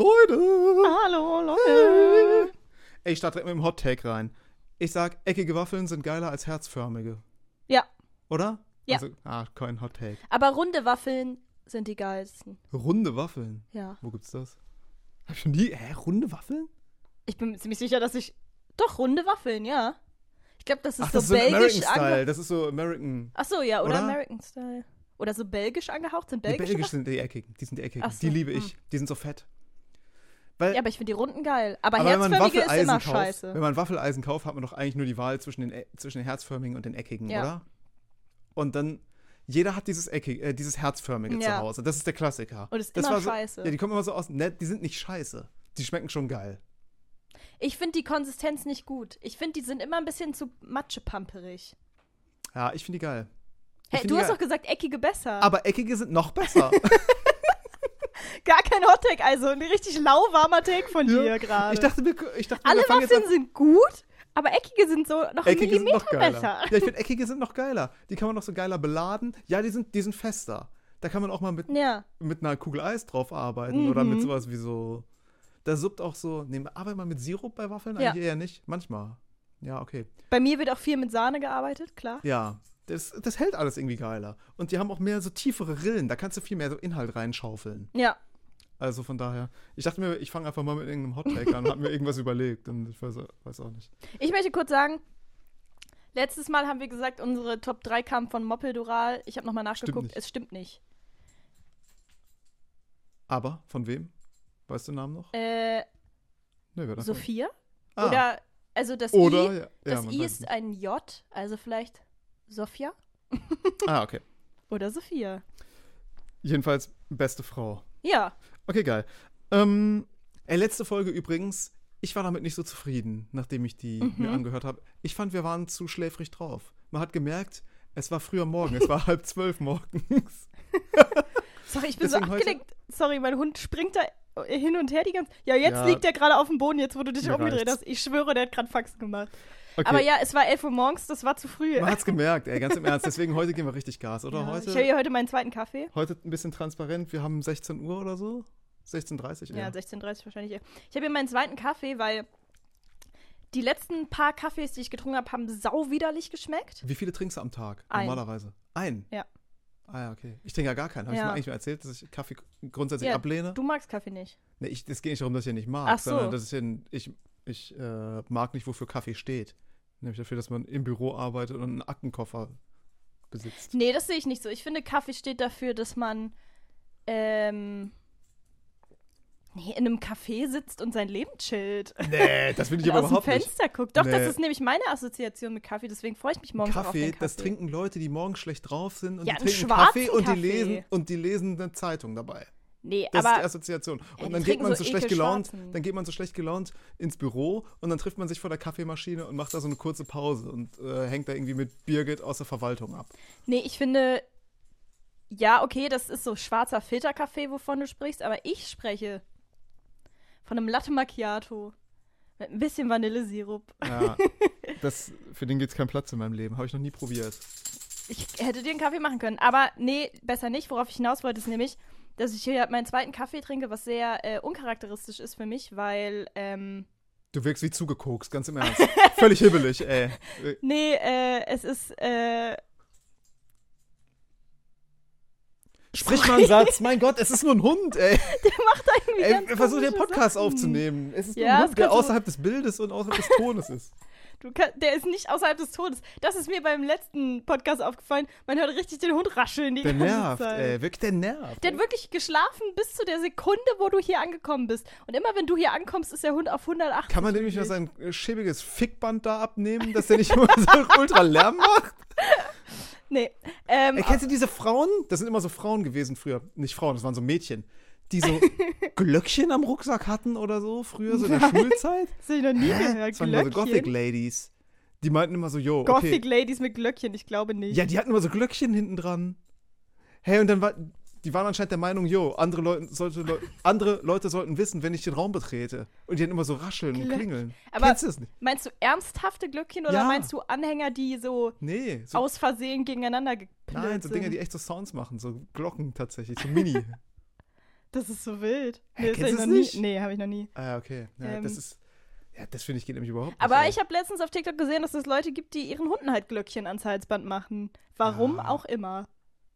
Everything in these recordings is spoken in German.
Leute! Hallo, Leute. Ey, ich starte direkt mit dem Hot Take rein. Ich sag, eckige Waffeln sind geiler als herzförmige. Ja. Oder? Ja. Also, ah, kein Hot Take. Aber runde Waffeln sind die geilsten. Runde Waffeln. Ja. Wo gibt's das? Hab ich schon nie. Hä, runde Waffeln? Ich bin mir ziemlich sicher, dass ich. Doch, runde Waffeln, ja. Ich glaube, das ist Ach, so das ist so belgisch American Style. Das ist so American. Ach so, ja, oder, Oder? American Style. Oder so belgisch angehaucht. Sind Die belgisch? belgisch sind die eckigen. Die sind die eckigen. So, Die liebe hm. ich. Die sind so fett. Weil, ja, aber ich finde die runden geil. Aber, aber herzförmige ist immer kauft, scheiße. wenn man Waffeleisen kauft, hat man doch eigentlich nur die Wahl zwischen den, e- zwischen den herzförmigen und den eckigen, Ja. oder? Und dann, jeder hat dieses eckig, äh, dieses herzförmige zu Ja. Hause. Das ist der Klassiker. Und ist das immer war so, scheiße. Ja, die kommen immer so aus, ne, die sind nicht scheiße. Die schmecken schon geil. Ich finde die Konsistenz nicht gut. Ich finde, die sind immer ein bisschen zu matschepamperig. Ja, ich finde die geil. Hey, find du hast geil. doch gesagt, eckige besser. Aber eckige sind noch besser. Gar kein Hottake, also ein richtig lauwarmer Take von Ja. dir gerade. ich dachte, ich dachte, Alle Waffeln sind gut, aber eckige sind so noch Eckige einen noch Millimeter geiler. besser. Ja, ich finde, eckige sind noch geiler. Die kann man noch so geiler beladen. Ja, die sind, die sind fester. Da kann man auch mal mit, Ja. mit einer Kugel Eis drauf arbeiten oder mit Mhm. sowas wie so. Da suppt auch so. Nee, arbeitet man mit Sirup bei Waffeln? Ja. Eigentlich eher nicht. Manchmal. Ja, okay. Bei mir wird auch viel mit Sahne gearbeitet, klar. Ja. Das, das hält alles irgendwie geiler. Und die haben auch mehr so tiefere Rillen. Da kannst du viel mehr so Inhalt reinschaufeln. Ja. Also von daher. Ich dachte mir, ich fange einfach mal mit irgendeinem Hottake an und hab mir irgendwas überlegt. Und ich weiß, weiß auch nicht. Ich möchte kurz sagen, letztes Mal haben wir gesagt, unsere Top 3 kamen von Moppeldoral. Ich habe nochmal nachgeguckt, nicht. es stimmt nicht. Aber von wem? Weißt du den Namen noch? Äh, Nee? Sophia? Ah. Oder, also das Oder, I, ja, ja, das man I ist ein J, also vielleicht Sophia. Ah, okay. oder Sophia. Jedenfalls beste Frau. Ja, Okay, geil. Ähm, ey, letzte Folge übrigens. Ich war damit nicht so zufrieden, nachdem ich die Mhm. mir angehört habe. Ich fand, wir waren zu schläfrig drauf. Man hat gemerkt, es war früher Morgen. es war halb zwölf morgens. sorry, ich bin so Deswegen heute- abgelenkt. Sorry, mein Hund springt da hin und her die ganze Ja, jetzt Ja. liegt er gerade auf dem Boden, jetzt wo du dich umgedreht reicht's. hast. Ich schwöre, der hat gerade Faxen gemacht. Okay. Aber ja, es war 11 Uhr morgens, das war zu früh. Man hat's gemerkt, ey, ganz im Ernst. Deswegen heute gehen wir richtig Gas, oder? Ja, heute, ich habe hier heute meinen zweiten Kaffee. heute ein bisschen transparent. Wir haben 16 Uhr oder so. 16.30 Uhr. Ja, 16.30 wahrscheinlich. eher. Ich habe hier meinen zweiten Kaffee, weil die letzten paar Kaffees, die ich getrunken habe, haben sau widerlich geschmeckt. Wie viele trinkst du am Tag Ein. normalerweise? Ein? Ja. Ah ja, okay. Ich trinke ja gar keinen. Habe ich Ja. mal eigentlich mal erzählt, dass ich Kaffee grundsätzlich Ja, ablehne? Du magst Kaffee nicht. Nee, ich, es geht nicht darum, dass ich ihn nicht mag, Ach so. sondern dass ich, ihn, ich, ich äh, mag nicht, wofür Kaffee steht. Nämlich dafür, dass man im Büro arbeitet und einen Aktenkoffer besitzt. Nee, das sehe ich nicht so. Ich finde, Kaffee steht dafür, dass man ähm, nee, in einem Café sitzt und sein Leben chillt. Nee, das finde ich aber aus dem überhaupt nicht. Fenster guckt. Doch, das Nee. ist nämlich meine Assoziation mit Kaffee, deswegen freue ich mich morgens auch auf Kaffee, den Kaffee. das trinken Leute, die morgens schlecht drauf sind und Ja, die trinken schwarzen Kaffee und die Kaffee. lesen und die lesen eine Zeitung dabei. Nee, Das ist die aber Assoziation. Ja, Und die dann geht man so so schlecht gelaunt, dann geht man so schlecht gelaunt ins Büro und dann trifft man sich vor der Kaffeemaschine und macht da so eine kurze Pause und äh, hängt da irgendwie mit Birgit aus der Verwaltung ab. nee, ich finde ja, okay, das ist so schwarzer Filterkaffee, wovon du sprichst, aber ich spreche von einem Latte Macchiato mit ein bisschen Vanillesirup. Ja, das, für den gibt es keinen Platz in meinem Leben. Habe ich noch nie probiert. Ich hätte dir einen Kaffee machen können, aber nee, besser nicht. Worauf ich hinaus wollte, ist nämlich, dass ich hier meinen zweiten Kaffee trinke, was sehr äh, uncharakteristisch ist für mich, weil, ähm, Du wirkst wie zugekokst, ganz im Ernst. Völlig hibbelig, ey. Äh, nee, äh, es ist, äh, Sprich mal einen Satz. Mein Gott, es ist nur ein Hund, ey. der macht irgendwie Ey, versuch den Podcast Sachen. aufzunehmen. Es ist nur Ja, ein Hund, der außerhalb des Bildes und außerhalb des Tones ist. Du kann, der ist nicht außerhalb des Todes. Das ist mir beim letzten Podcast aufgefallen. Man hört richtig den Hund rascheln die Der ganze nervt, Zeit. ey. Wirklich, der nervt. Der hat wirklich geschlafen bis zu der Sekunde, wo du hier angekommen bist. Und immer wenn du hier ankommst, ist der Hund auf 180. Kann man dem nicht mal sein äh, schäbiges Fickband da abnehmen, dass der nicht immer so ultra Lärm macht? Nee. Ähm, Ey, kennst du diese Frauen? Das sind immer so Frauen gewesen früher. Nicht Frauen, das waren so Mädchen. Die so Glöckchen am Rucksack hatten oder so, früher, so in der Nein. Schulzeit. das habe ich noch nie Hä? gehört. Das waren immer so? Gothic Ladies. Die meinten immer so, yo, Gothic okay. Ladies mit Glöckchen, ich glaube nicht. Ja, die hatten immer so Glöckchen hinten dran. Hey, und dann war, die waren anscheinend der Meinung, jo, andere Leute, sollte, Leu andere Leute sollten wissen, wenn ich den Raum betrete. Und die hatten immer so rascheln und Glöck- klingeln. Aber- Kennst du das nicht? Meinst du ernsthafte Glöckchen oder Ja. meinst du Anhänger, die so Nee, so, aus Versehen gegeneinander geplönt nein, so sind? Dinger, die echt so Sounds machen, so Glocken tatsächlich, so Mini. Das ist so wild. Nee, das noch nie. nicht? Nee, habe ich noch nie. Ah, okay. Ja, Ähm. das ist. Ja, das finde ich geht nämlich überhaupt nicht. Aber ich habe letztens auf TikTok gesehen, dass es Leute gibt, die ihren Hunden halt Glöckchen ans Halsband machen. Warum Ah. auch immer.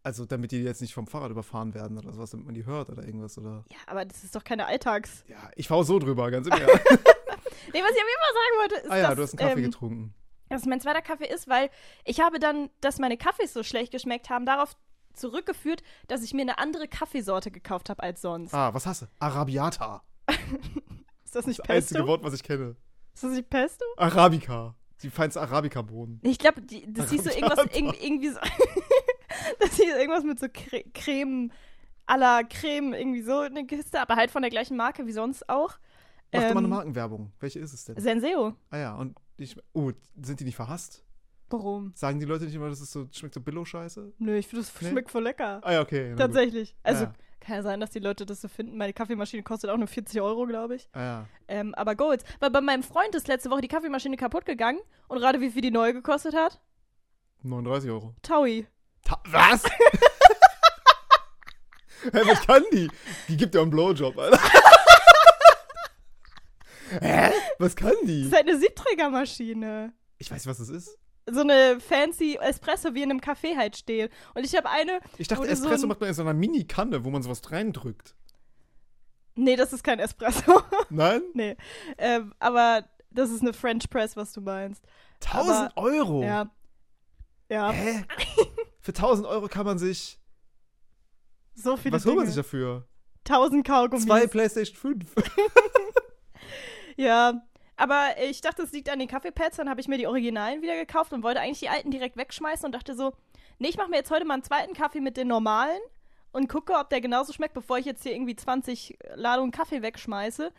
Also, damit die jetzt nicht vom Fahrrad überfahren werden oder sowas, damit man die hört oder irgendwas, oder? Ja, aber das ist doch keine Alltags. Ja, ich fahre so drüber, ganz im Ernst. Nee, was ich auf jeden Fall sagen wollte, ist, ah ja, dass, du hast einen Kaffee ähm, getrunken. dass mein zweiter Kaffee ist, weil ich habe dann, dass meine Kaffees so schlecht geschmeckt haben, darauf zurückgeführt, dass ich mir eine andere Kaffeesorte gekauft habe als sonst. Ah, was hast du? Arabiata. Ist das nicht Das einzige Pesto? Wort, was ich kenne. Ist das nicht Pesto? Arabica. Die feinste Arabica-Bohnen. Ich glaube, das hieß so irgendwas, irgendwie, so. das hieß irgendwas mit so Cre Creme, à la Creme, irgendwie so eine Kiste, aber halt von der gleichen Marke wie sonst auch. Mach doch mal eine Ähm, Markenwerbung. Welche ist es denn? Senseo. Ah ja, und schm- Oh, sind die nicht verhasst? Warum? Sagen die Leute nicht immer, das ist so, schmeckt so Billo-Scheiße? Nö, ich finde, das Nee? schmeckt voll lecker. Ah ja, okay. Tatsächlich. Also, Ja. kann ja sein, dass die Leute das so finden. Meine Kaffeemaschine kostet auch nur 40 Euro, glaube ich. Ah ja. Ähm, aber Goals. Weil bei meinem Freund ist letzte Woche die Kaffeemaschine kaputt gegangen. Und gerade wie viel die neue gekostet hat? 39 Euro. Taui. Ta was? Hä, was kann die? Die gibt ja einen Blowjob, Alter. Hä? Was kann Das die? ist halt eine Siebträgermaschine. Ich weiß, was das ist. So eine fancy Espresso, wie in einem Café halt steht. Und ich habe eine. Ich dachte, so Espresso ein- macht man in so einer Mini-Kanne, wo man sowas reindrückt. Nee, das ist kein Espresso. Nein? nee. Ähm, aber das ist eine French Press, was du meinst. 1000 Euro? Ja. Ja, Hä? Für 1000 Euro kann man sich. so viele Was holt man sich dafür? 1000 Kaugummis. Zwei PlayStation 5. Ja, aber ich dachte, es liegt an den Kaffeepads. Dann habe ich mir die Originalen wieder gekauft und wollte eigentlich die alten direkt wegschmeißen und dachte so, nee, ich mache mir jetzt heute mal einen zweiten Kaffee mit den normalen und gucke, ob der genauso schmeckt, bevor ich jetzt hier irgendwie 20 Ladungen Kaffee wegschmeiße.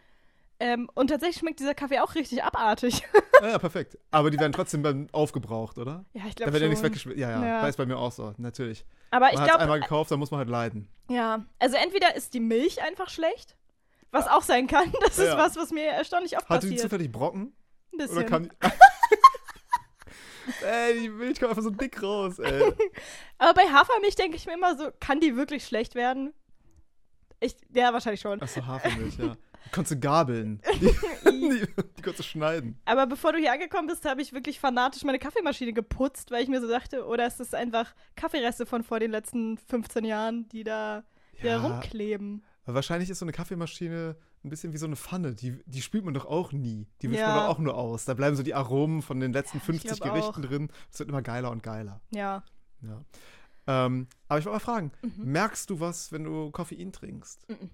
Ähm, und tatsächlich schmeckt dieser Kaffee auch richtig abartig. Ja, perfekt. Aber die werden trotzdem aufgebraucht, oder? ja, ich Da glaube wird ja nichts schon. weggeschmissen. Ja, ja, Ja. Weiß bei mir auch so, natürlich. Aber Man ich es einmal glaube, gekauft, dann muss man halt leiden. ja, also entweder ist die Milch einfach schlecht, was auch sein kann. Das ist was, was mir erstaunlich oft Hatte die passiert. zufällig Brocken? Ein bisschen. Oder kann die. ey, die Milch kommt einfach so dick raus, ey. Aber bei Hafermilch denke ich mir immer so, kann die wirklich schlecht werden? Ich, ja, wahrscheinlich schon. Achso, Hafermilch, ja. Die konntest du gabeln. Die, die, die konntest du schneiden. Aber bevor du hier angekommen bist, habe ich wirklich fanatisch meine Kaffeemaschine geputzt, weil ich mir so dachte, oder ist das einfach Kaffeereste von vor den letzten 15 Jahren, die da wieder Ja. rumkleben? Wahrscheinlich ist so eine Kaffeemaschine ein bisschen wie so eine Pfanne. Die, die spült man doch auch nie. Die wischt man Ja. doch auch nur aus. Da bleiben so die Aromen von den letzten ich 50 glaub Gerichten auch. drin. Es wird immer geiler und geiler. Ja. Ja. Ähm, aber ich wollte mal fragen, Mhm. merkst du was, wenn du Koffein trinkst? Mhm.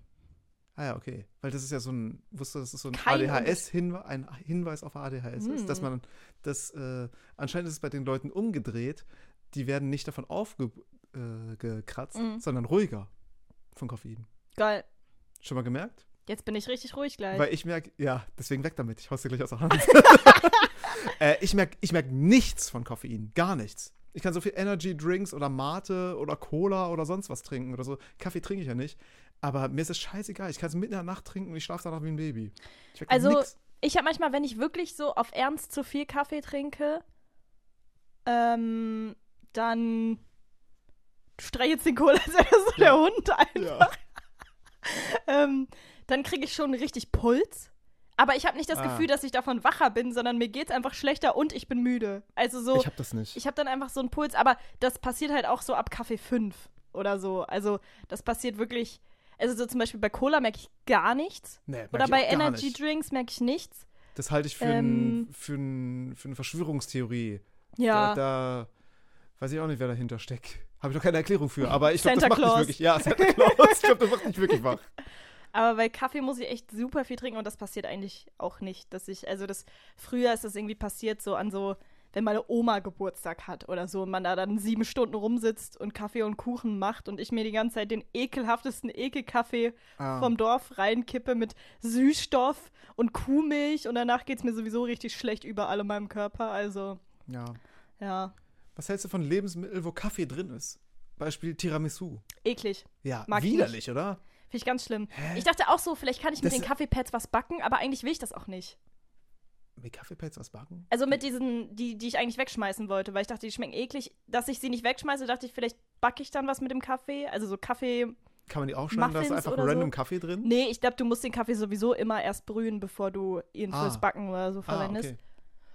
Ah ja, okay. Weil das ist ja so ein, wusstest du, dass es so ein ADHS-Hinweis, ein Hinweis auf ADHS ist, dass Mhm. man, das, äh, anscheinend ist es bei den Leuten umgedreht, die werden nicht davon aufgekratzt, äh, Mhm. sondern ruhiger von Koffein. Geil. Schon mal gemerkt? Jetzt bin ich richtig ruhig gleich. Weil ich merke, ja, deswegen weg damit, ich hau's dir gleich aus der Hand. äh, ich merke ich merk nichts von Koffein, gar nichts. Ich kann so viel Energy Drinks oder Mate oder Cola oder sonst was trinken oder so. Kaffee trinke ich ja nicht. Aber mir ist es scheißegal. Ich kann es mitten in der Nacht trinken und ich schlafe danach wie ein Baby. Ich Also, nix. ich habe manchmal, wenn ich wirklich so auf Ernst zu viel Kaffee trinke, ähm, dann streich jetzt den Kohl, als wäre das so der Hund einfach. Ja. ähm, dann kriege ich schon richtig Puls. Aber ich habe nicht das Ah. Gefühl, dass ich davon wacher bin, sondern mir geht's einfach schlechter und ich bin müde. Also so, Ich habe das nicht. ich habe dann einfach so einen Puls, aber das passiert halt auch so ab Kaffee 5 oder so. Also das passiert wirklich, also so zum Beispiel bei Cola merke ich gar nichts. nee, merk Oder ich bei Energy nicht. Drinks merke ich nichts. Das halte ich für, Ähm, ein, für, ein, für eine Verschwörungstheorie. Ja. Da, da weiß ich auch nicht, wer dahinter steckt. Habe ich noch keine Erklärung für. Aber ich glaube, das macht nicht Claus. wirklich. Ja, Santa Claus. ich glaube, das macht nicht wirklich wach. Aber bei Kaffee muss ich echt super viel trinken und das passiert eigentlich auch nicht, dass ich, also das, früher ist das irgendwie passiert so an so, wenn meine Oma Geburtstag hat oder so und man da dann sieben Stunden rumsitzt und Kaffee und Kuchen macht und ich mir die ganze Zeit den ekelhaftesten Ekelkaffee Ah. vom Dorf reinkippe mit Süßstoff und Kuhmilch und danach geht's mir sowieso richtig schlecht überall in meinem Körper, also, Ja. ja, Was hältst du von Lebensmitteln, wo Kaffee drin ist? Beispiel Tiramisu. eklig. Ja, Mag ich widerlich, oder? Finde ich ganz schlimm. Ich dachte auch so, vielleicht kann ich mit Das- den Kaffeepads was backen, aber eigentlich will ich das auch nicht. Mit Kaffeepads was backen? Also mit diesen, die, die ich eigentlich wegschmeißen wollte, weil ich dachte, die schmecken eklig. Dass ich sie nicht wegschmeiße, dachte ich, vielleicht backe ich dann was mit dem Kaffee. Also so Kaffee, Kann man die aufschneiden? Da ist einfach oder so? random Kaffee drin? Nee, ich glaube, du musst den Kaffee sowieso immer erst brühen, bevor du ihn Ah. fürs Backen oder so Ah, verwendest. okay.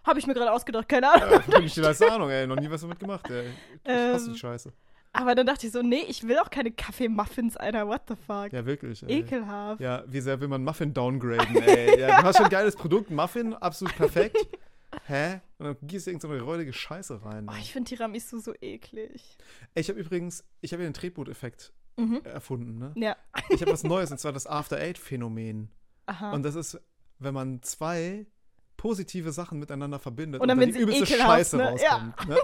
Habe ich mir gerade ausgedacht, keine Ahnung. Ja, ich letzte Ahnung, ey. Noch nie was damit gemacht, ey. Ich hasse Ähm, die Scheiße. Aber dann dachte ich so, nee, ich will auch keine Kaffeemuffins, Alter, what the fuck. Ja, wirklich. Ey. Ekelhaft. Ja, wie sehr will man Muffin downgraden, ey. Ja, du hast schon ein geiles Produkt, Muffin, absolut perfekt. Hä? Und dann gießt du irgendeine so räudige Scheiße rein. Oh, ich finde Tiramisu so eklig. Ey, ich habe übrigens, ich habe ja den Tretboot-Effekt Mhm. erfunden, ne? Ja. Ich habe was Neues, und zwar das After-Eight-Phänomen. Aha. Und das ist, wenn man zwei positive Sachen miteinander verbindet Und dann, wenn die übelste Scheiße ne? Ja. rauskommt. Ne?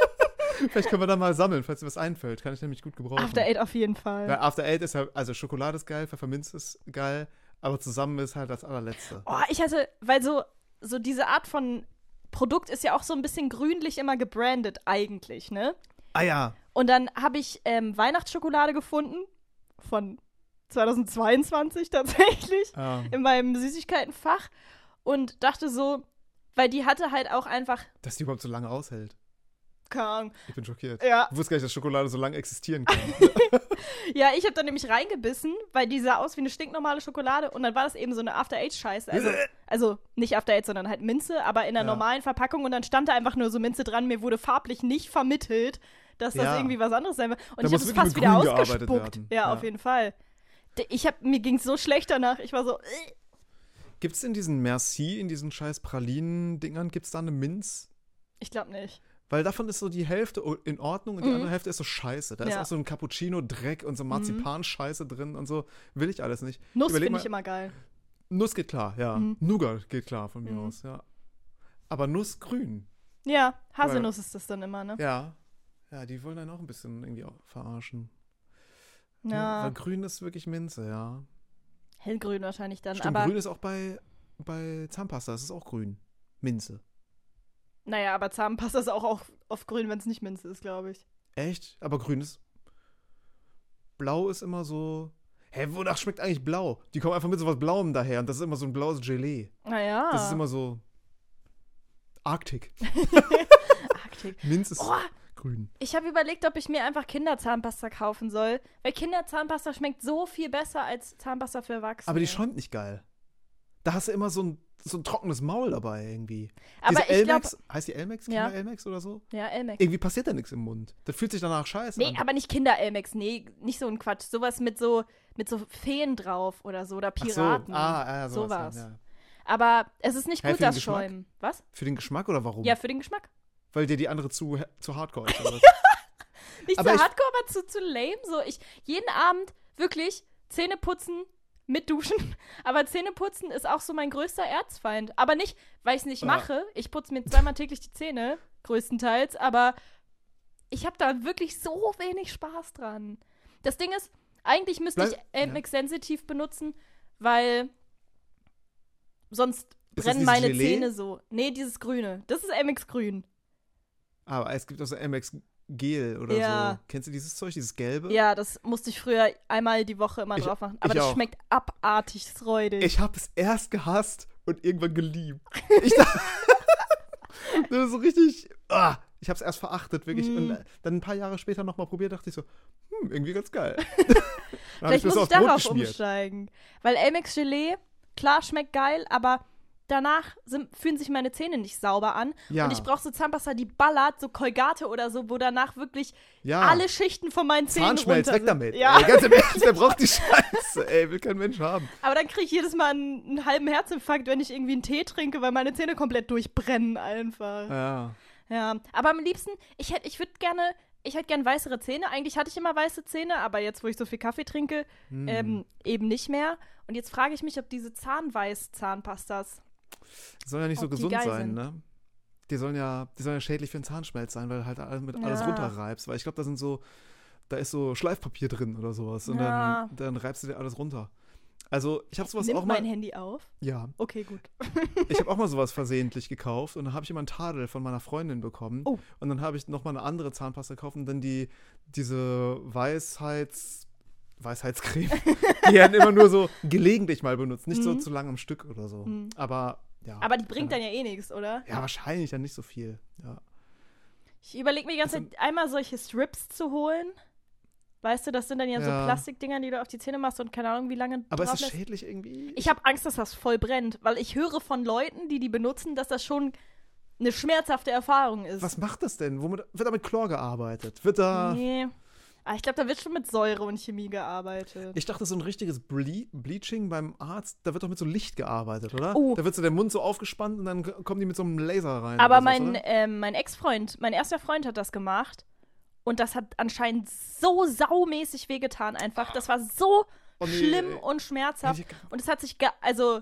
Vielleicht können wir da mal sammeln, falls dir was einfällt. Kann ich nämlich gut gebrauchen. After Eight auf jeden Fall. Weil After Eight ist ja, also Schokolade ist geil, Pfefferminz ist geil, aber zusammen ist halt das allerletzte. Oh, ich hatte, weil so, so diese Art von Produkt ist ja auch so ein bisschen grünlich immer gebrandet eigentlich, ne? Ah ja. Und dann habe ich ähm, Weihnachtsschokolade gefunden von 2022 tatsächlich Ähm, in meinem Süßigkeitenfach und dachte so, weil die hatte halt auch einfach, dass die überhaupt so lange aushält. keine Ahnung, Ich bin schockiert. ja, Ich wusste gar nicht, dass Schokolade so lange existieren kann. ja, ich habe dann nämlich reingebissen, weil die sah aus wie eine stinknormale Schokolade und dann war das eben so eine After Eight Scheiße, also also nicht After Eight, sondern halt Minze, aber in einer Ja. normalen Verpackung und dann stand da einfach nur so Minze dran, mir wurde farblich nicht vermittelt, dass das Ja. irgendwie was anderes sein wird und Da ich habe es fast wieder ausgespuckt. Ja, Ja. auf jeden Fall. Ich hab, mir ging es so schlecht danach. Ich war so, äh. Gibt es in diesen Merci, in diesen scheiß Pralinen-Dingern, gibt es da eine Minz? ich glaube nicht. Weil davon ist so die Hälfte in Ordnung und die Mhm. andere Hälfte ist so scheiße. Da ist Ja. auch so ein Cappuccino-Dreck und so Mhm. Marzipan-Scheiße drin und so. Will ich alles nicht. Nuss finde ich immer geil. Nuss geht klar, ja. Mhm. Nougat geht klar von mir Mhm. aus, ja. Aber Nuss grün. Ja, Haselnuss ist das dann immer, ne? Ja. Ja, die wollen dann auch ein bisschen irgendwie verarschen. Ja, Weil grün ist wirklich Minze, ja. Hellgrün wahrscheinlich dann. Stimmt, aber grün ist auch bei, bei Zahnpasta, das ist auch grün. Minze. naja, aber Zahnpasta ist auch auf grün, wenn es nicht Minze ist, glaube ich. Echt? Aber grün ist. Blau ist immer so. Hä, wonach schmeckt eigentlich blau? Die kommen einfach mit so was Blauem daher und das ist immer so ein blaues Gelee. Naja. Das ist immer so. Arktik. Arktik. Minz ist Oh, grün. ich habe überlegt, ob ich mir einfach Kinderzahnpasta kaufen soll. Weil Kinderzahnpasta schmeckt so viel besser als Zahnpasta für Erwachsene. Aber die schäumt nicht geil. Da hast du immer so ein, so ein trockenes Maul dabei irgendwie. Aber Diese ich. Elmex, heißt die Elmex? Ja. Kinder Elmex oder so? Ja, Elmex. Irgendwie passiert da nichts im Mund. Das fühlt sich danach scheiße Nee, an. aber nicht Kinder-Elmex. Nee, nicht so ein Quatsch. Sowas mit so, mit so Feen drauf oder so. Oder Ach so. Piraten. Ah, ah, sowas. Sowas. dann, Ja. Aber es ist nicht Hä, gut, das Geschmack? Schäumen. Was? Für den Geschmack oder warum? Ja, für den Geschmack. Weil dir die andere zu, zu hardcore ist. Oder? Nicht Aber zu hardcore, aber zu, zu lame. So, ich jeden Abend wirklich Zähne putzen mit Duschen. Aber Zähne putzen ist auch so mein größter Erzfeind. Aber nicht, weil ich es nicht Ja. mache. Ich putze mir zweimal täglich die Zähne, größtenteils. Aber ich habe da wirklich so wenig Spaß dran. Das Ding ist, eigentlich müsste Bleib- ich Elmex sensitiv benutzen, weil sonst brennen meine Gelee? Zähne so. Nee, dieses Grüne. Das ist Elmex Grün. Aber es gibt auch so Elmex Gel oder Ja. so. Kennst du dieses Zeug, dieses gelbe? Ja, das musste ich früher einmal die Woche immer Ich- drauf machen. Aber ich das auch. schmeckt abartig räudig. Ich habe es erst gehasst und irgendwann geliebt. Ich dachte, das ist so richtig. Ah, ich habe es erst verachtet, wirklich. Mm. Und äh, dann ein paar Jahre später nochmal probiert, dachte ich so, hm, irgendwie ganz geil. Vielleicht mir muss ich darauf umsteigen. Weil Elmex Gelee, klar, schmeckt geil, aber danach sind, fühlen sich meine Zähne nicht sauber an. Ja. Und ich brauche so Zahnpasta, die ballert, so Colgate oder so, wo danach wirklich Ja. alle Schichten von meinen Zähnen Zahnschmelz, runter weg sind. damit. Ja, Ey, ganz im Ernst, wer braucht die Scheiße? Ey, will kein Mensch haben. aber dann kriege ich jedes Mal einen, einen halben Herzinfarkt, wenn ich irgendwie einen Tee trinke, weil meine Zähne komplett durchbrennen einfach. Ja. Ja, aber am liebsten, ich hätte, ich würde gerne, ich hätte gerne weißere Zähne. Eigentlich hatte ich immer weiße Zähne, aber jetzt, wo ich so viel Kaffee trinke, Hm. ähm, eben nicht mehr. Und jetzt frage ich mich, ob diese Zahnweiß-Zahnpastas. Soll ja nicht so Ob die gesund sein, sind. ne? Die sollen ja, die sollen ja schädlich für den Zahnschmelz sein, weil halt alles mit alles Ja. runterreibst. Weil ich glaube, da sind so, da ist so Schleifpapier drin oder sowas. Und Ja. dann, dann reibst du dir alles runter. Also, ich habe sowas Nimmt auch mal. mein Handy auf? Ja, Okay, gut. ich habe auch mal sowas versehentlich gekauft und dann habe ich immer einen Tadel von meiner Freundin bekommen. Oh. Und dann habe ich nochmal eine andere Zahnpasta gekauft und dann die, diese Weisheits. Weisheitscreme. die werden immer nur so gelegentlich mal benutzt, nicht so Mhm. zu lang am Stück oder so. Mhm. Aber ja. Aber die bringt ja. dann ja eh nichts, oder? Ja, wahrscheinlich dann nicht so viel. Ja. Ich überlege mir die ganze Also- Zeit, einmal solche Strips zu holen. Weißt du, das sind dann ja, so Ja. Plastikdinger, die du auf die Zähne machst und keine Ahnung, wie lange Aber ist es lässt. schädlich irgendwie? Ich habe Angst, dass das voll brennt, weil ich höre von Leuten, die die benutzen, dass das schon eine schmerzhafte Erfahrung ist. Was macht das denn? Womit, wird da mit Chlor gearbeitet? Wird da. Nee. Ah, ich glaube, da wird schon mit Säure und Chemie gearbeitet. Ich dachte, so ein richtiges Ble Bleaching beim Arzt, da wird doch mit so Licht gearbeitet, oder? Oh. Da wird so der Mund so aufgespannt und dann kommen die mit so einem Laser rein. Aber mein, ähm, mein Ex-Freund, mein erster Freund hat das gemacht. Und das hat anscheinend so saumäßig wehgetan einfach. Das war so Oh nee, schlimm und schmerzhaft. Und es hat sich, also,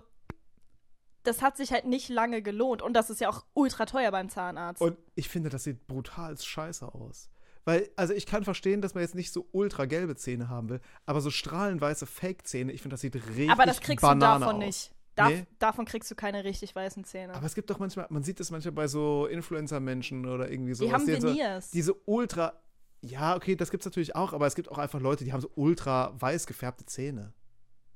das hat sich halt nicht lange gelohnt. Und das ist ja auch ultra teuer beim Zahnarzt. Und ich finde, das sieht brutal scheiße aus. Weil, also ich kann verstehen, dass man jetzt nicht so ultra gelbe Zähne haben will, aber so strahlenweiße Fake-Zähne, ich finde, das sieht richtig Aber das kriegst Banane du davon aus. nicht. Dav Nee? Davon kriegst du keine richtig weißen Zähne. Aber es gibt doch manchmal, man sieht das manchmal bei so Influencer-Menschen oder irgendwie so. die haben Veneers. diese ultra, ja, okay, das gibt's natürlich auch, aber es gibt auch einfach Leute, die haben so ultra weiß gefärbte Zähne.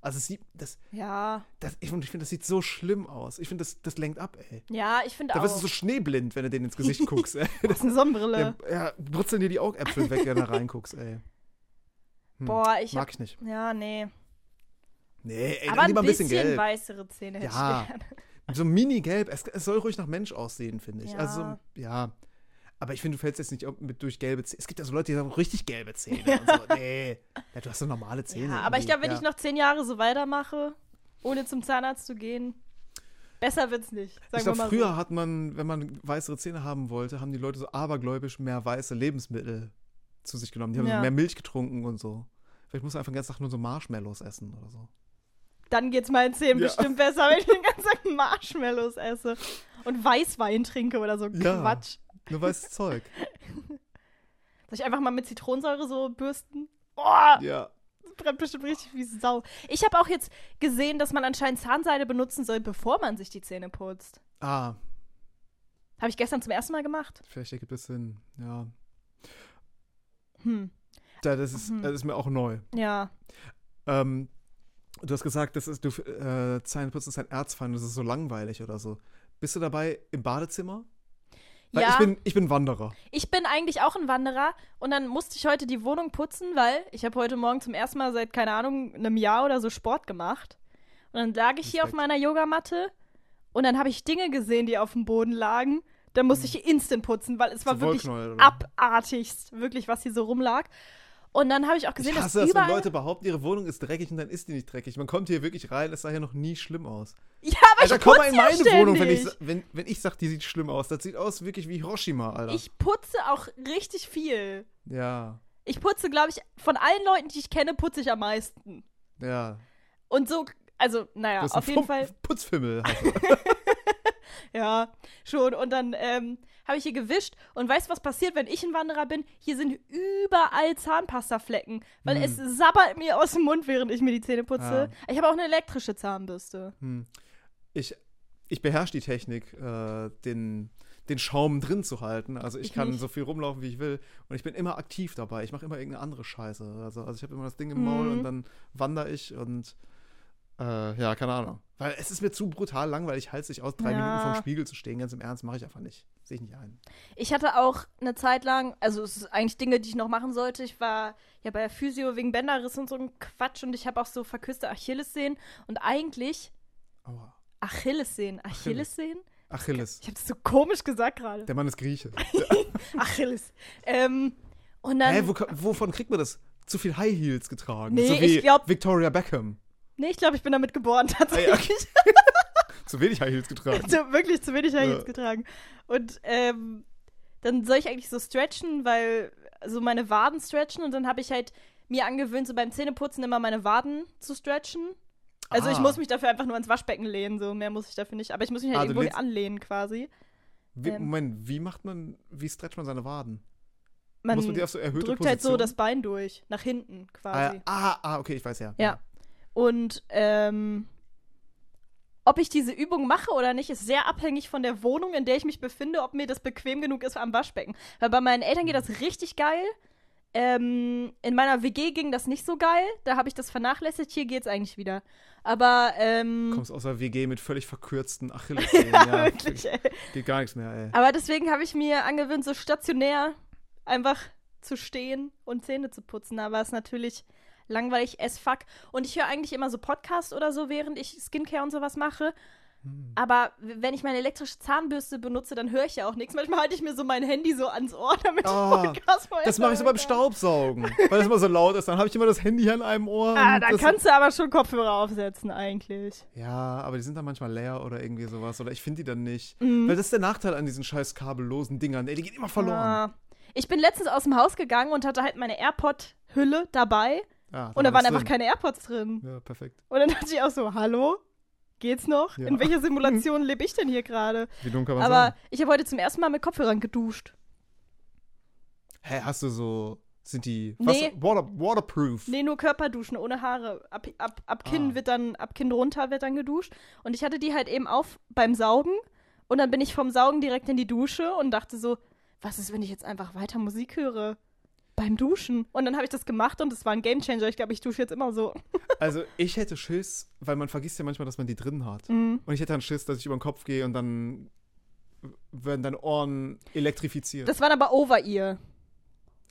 Also es sieht, das, ja. das ich, ich finde, das sieht so schlimm aus. Ich finde, das, das lenkt ab, ey. Ja, ich finde Da auch. wirst du so schneeblind, wenn du denen ins Gesicht guckst, ey. das ist eine Sonnenbrille. Ja, ja, brutzeln dir die Augäpfel weg, wenn du da reinguckst, ey. Hm, Boah, ich Mag hab, ich nicht. ja, nee. Nee, ey, Aber lieber ein bisschen, bisschen gelb. weißere Zähne hätte Ja. ich gerne. So mini-gelb. Es, es soll ruhig nach Mensch aussehen, finde ich. Ja. Also, ja. Aber ich finde, du fällst jetzt nicht mit durch gelbe Zähne. Es gibt ja so Leute, die haben richtig gelbe Zähne. Und so. Nee. Ja, du hast so normale Zähne. Ja, aber ich glaube, wenn ich noch zehn Jahre so weitermache, ohne zum Zahnarzt zu gehen, besser wird's nicht. Sagen Ich glaube, früher so. hat man, wenn man weißere Zähne haben wollte, haben die Leute so abergläubisch mehr weiße Lebensmittel zu sich genommen. Die haben Ja. mehr Milch getrunken und so. Vielleicht muss man einfach den ganzen Tag nur so Marshmallows essen oder so. Dann geht's meinen Zähnen Ja. bestimmt besser, wenn ich den ganzen Tag Marshmallows esse und Weißwein trinke oder so Ja. Quatsch. Nur weißes Zeug. Soll ich einfach mal mit Zitronensäure so bürsten? Oh, Ja. das brennt bestimmt richtig wie Sau. Ich habe auch jetzt gesehen, dass man anscheinend Zahnseide benutzen soll, bevor man sich die Zähne putzt. Ah, Habe ich gestern zum ersten Mal gemacht. vielleicht ergibt es Sinn. Ja. Hm, Da, das, ist, Mhm. das ist mir auch neu. ja. Ähm, du hast gesagt, das ist, du, äh, Zähneputzen ist ein Erzfeind, das ist so langweilig oder so. Bist du dabei im Badezimmer? Weil ja. ich bin, ich bin Wanderer. Ich bin eigentlich auch ein Wanderer und dann musste ich heute die Wohnung putzen, weil ich habe heute Morgen zum ersten Mal seit, keine Ahnung, einem Jahr oder so Sport gemacht. Und dann lag ich hier auf meiner Yogamatte und dann habe ich Dinge gesehen, die auf dem Boden lagen. Da musste ich instant putzen, weil es war So wirklich abartigst, wirklich, was hier so rumlag. Und dann habe ich auch gesehen, ich hasse dass das, wenn überall... Leute behaupten, ihre Wohnung ist dreckig und dann ist die nicht dreckig. Man kommt hier wirklich rein, es sah ja noch nie schlimm aus. ja, aber Alter, ich komm putze mal in ja meine ständig. Wohnung, wenn ich, wenn, wenn ich sag, die sieht schlimm aus. Das sieht aus wirklich wie Hiroshima, Alter. Ich putze auch richtig viel. ja, Ich putze, glaube ich, von allen Leuten, die ich kenne, putze ich am meisten. ja. Und so, also, naja, auf jeden Fum- Fall. Putzfimmel. du. Ja, schon. Und dann ähm, habe ich hier gewischt. Und weißt du, was passiert, wenn ich ein Wanderer bin? Hier sind überall Zahnpastaflecken, weil Hm. es sabbert mir aus dem Mund, während ich mir die Zähne putze. Ah. Ich habe auch eine elektrische Zahnbürste. Hm. Ich, ich beherrsche die Technik, äh, den, den Schaum drin zu halten. Also ich, Ich kann nicht. so viel rumlaufen, wie ich will. Und ich bin immer aktiv dabei. Ich mache immer irgendeine andere Scheiße. Also, also ich habe immer das Ding im Maul Mhm. und dann wandere ich und äh, ja, keine Ahnung. Weil es ist mir zu brutal langweilig, halsig aus, drei Ja. Minuten vorm Spiegel zu stehen. Ganz im Ernst, mache ich einfach nicht. Sehe ich nicht ein. Ich hatte auch eine Zeit lang, also es ist eigentlich Dinge, die ich noch machen sollte. Ich war ja bei der Physio wegen Bänderriss und so ein Quatsch und ich habe auch so verkürzte Achillessehnen. Und eigentlich Aua. Achillessehnen. Achillessehnen? Achilles. Ich habe das so komisch gesagt gerade. Der Mann ist Grieche. Achilles. Ähm, und dann. Hä, wo, wovon kriegt man das? Zu viel High Heels getragen. Nee, so wie ich glaub- Victoria Beckham. Nee, ich glaube, ich bin damit geboren, tatsächlich. okay. Zu wenig High Heels getragen. so, wirklich zu wenig habe ich Ja. getragen. Und ähm, dann soll ich eigentlich so stretchen, weil so meine Waden stretchen und dann habe ich halt mir angewöhnt, so beim Zähneputzen immer meine Waden zu stretchen. Also ich Ah. muss mich dafür einfach nur ans Waschbecken lehnen, so mehr muss ich dafür nicht. Aber ich muss mich halt Ah, irgendwo anlehnen quasi. Wie, Ähm. Moment, wie macht man, wie stretcht man seine Waden? Man, Muss man die auf so erhöhte drückt Position? halt so das Bein durch, nach hinten ah, quasi. ah, ah, okay, ich weiß ja. Ja. Und ähm, ob ich diese Übung mache oder nicht, ist sehr abhängig von der Wohnung, in der ich mich befinde, ob mir das bequem genug ist am Waschbecken. Weil bei meinen Eltern geht das richtig geil. Ähm, in meiner WG ging das nicht so geil. Da habe ich das vernachlässigt. Hier geht's eigentlich wieder. Aber, ähm, Kommst aus der WG mit völlig verkürzten Achillessehnen. ja, wirklich, ey. Geht gar nichts mehr, ey. Aber deswegen habe ich mir angewöhnt, so stationär einfach zu stehen und Zähne zu putzen. Aber es ist natürlich langweilig as fuck. Und ich höre eigentlich immer so Podcasts oder so, während ich Skincare und sowas mache. Hm. Aber wenn ich meine elektrische Zahnbürste benutze, dann höre ich ja auch nichts. Manchmal halte ich mir so mein Handy so ans Ohr, damit Ah, ich Podcast vorher Das mache ich so beim. Staubsaugen, weil das immer so laut ist. Dann habe ich immer das Handy an einem Ohr. Ah, da kannst du aber schon Kopfhörer aufsetzen, eigentlich. Ja, aber die sind dann manchmal leer oder irgendwie sowas. Oder ich finde die dann nicht. Mhm. Weil das ist der Nachteil an diesen scheiß kabellosen Dingern. Ey, die gehen immer verloren. Ah. Ich bin letztens aus dem Haus gegangen und hatte halt meine AirPod-Hülle dabei. Ah, Und da war waren einfach drin. keine AirPods drin. Ja, perfekt. Und dann dachte ich auch so, hallo? Geht's noch? Ja. In welcher Simulation lebe ich denn hier gerade? Wie dumm kann man Aber sagen? ich habe heute zum ersten Mal mit Kopfhörern geduscht. Hä, hast du so. Sind die Nee. Water, waterproof? Nee, nur Körperduschen, ohne Haare. Ab, ab, ab Kinn Ah. wird dann, ab Kinn runter wird dann geduscht. Und ich hatte die halt eben auf beim Saugen. Und dann bin ich vom Saugen direkt in die Dusche und dachte so, was ist, wenn ich jetzt einfach weiter Musik höre? Beim Duschen. Und dann habe ich das gemacht und es war ein Gamechanger. Ich glaube, ich dusche jetzt immer so. Also, ich hätte Schiss, weil man vergisst ja manchmal, dass man die drin hat. Mhm. Und ich hätte dann Schiss, dass ich über den Kopf gehe und dann werden deine Ohren elektrifiziert. Das waren aber Over-Ear.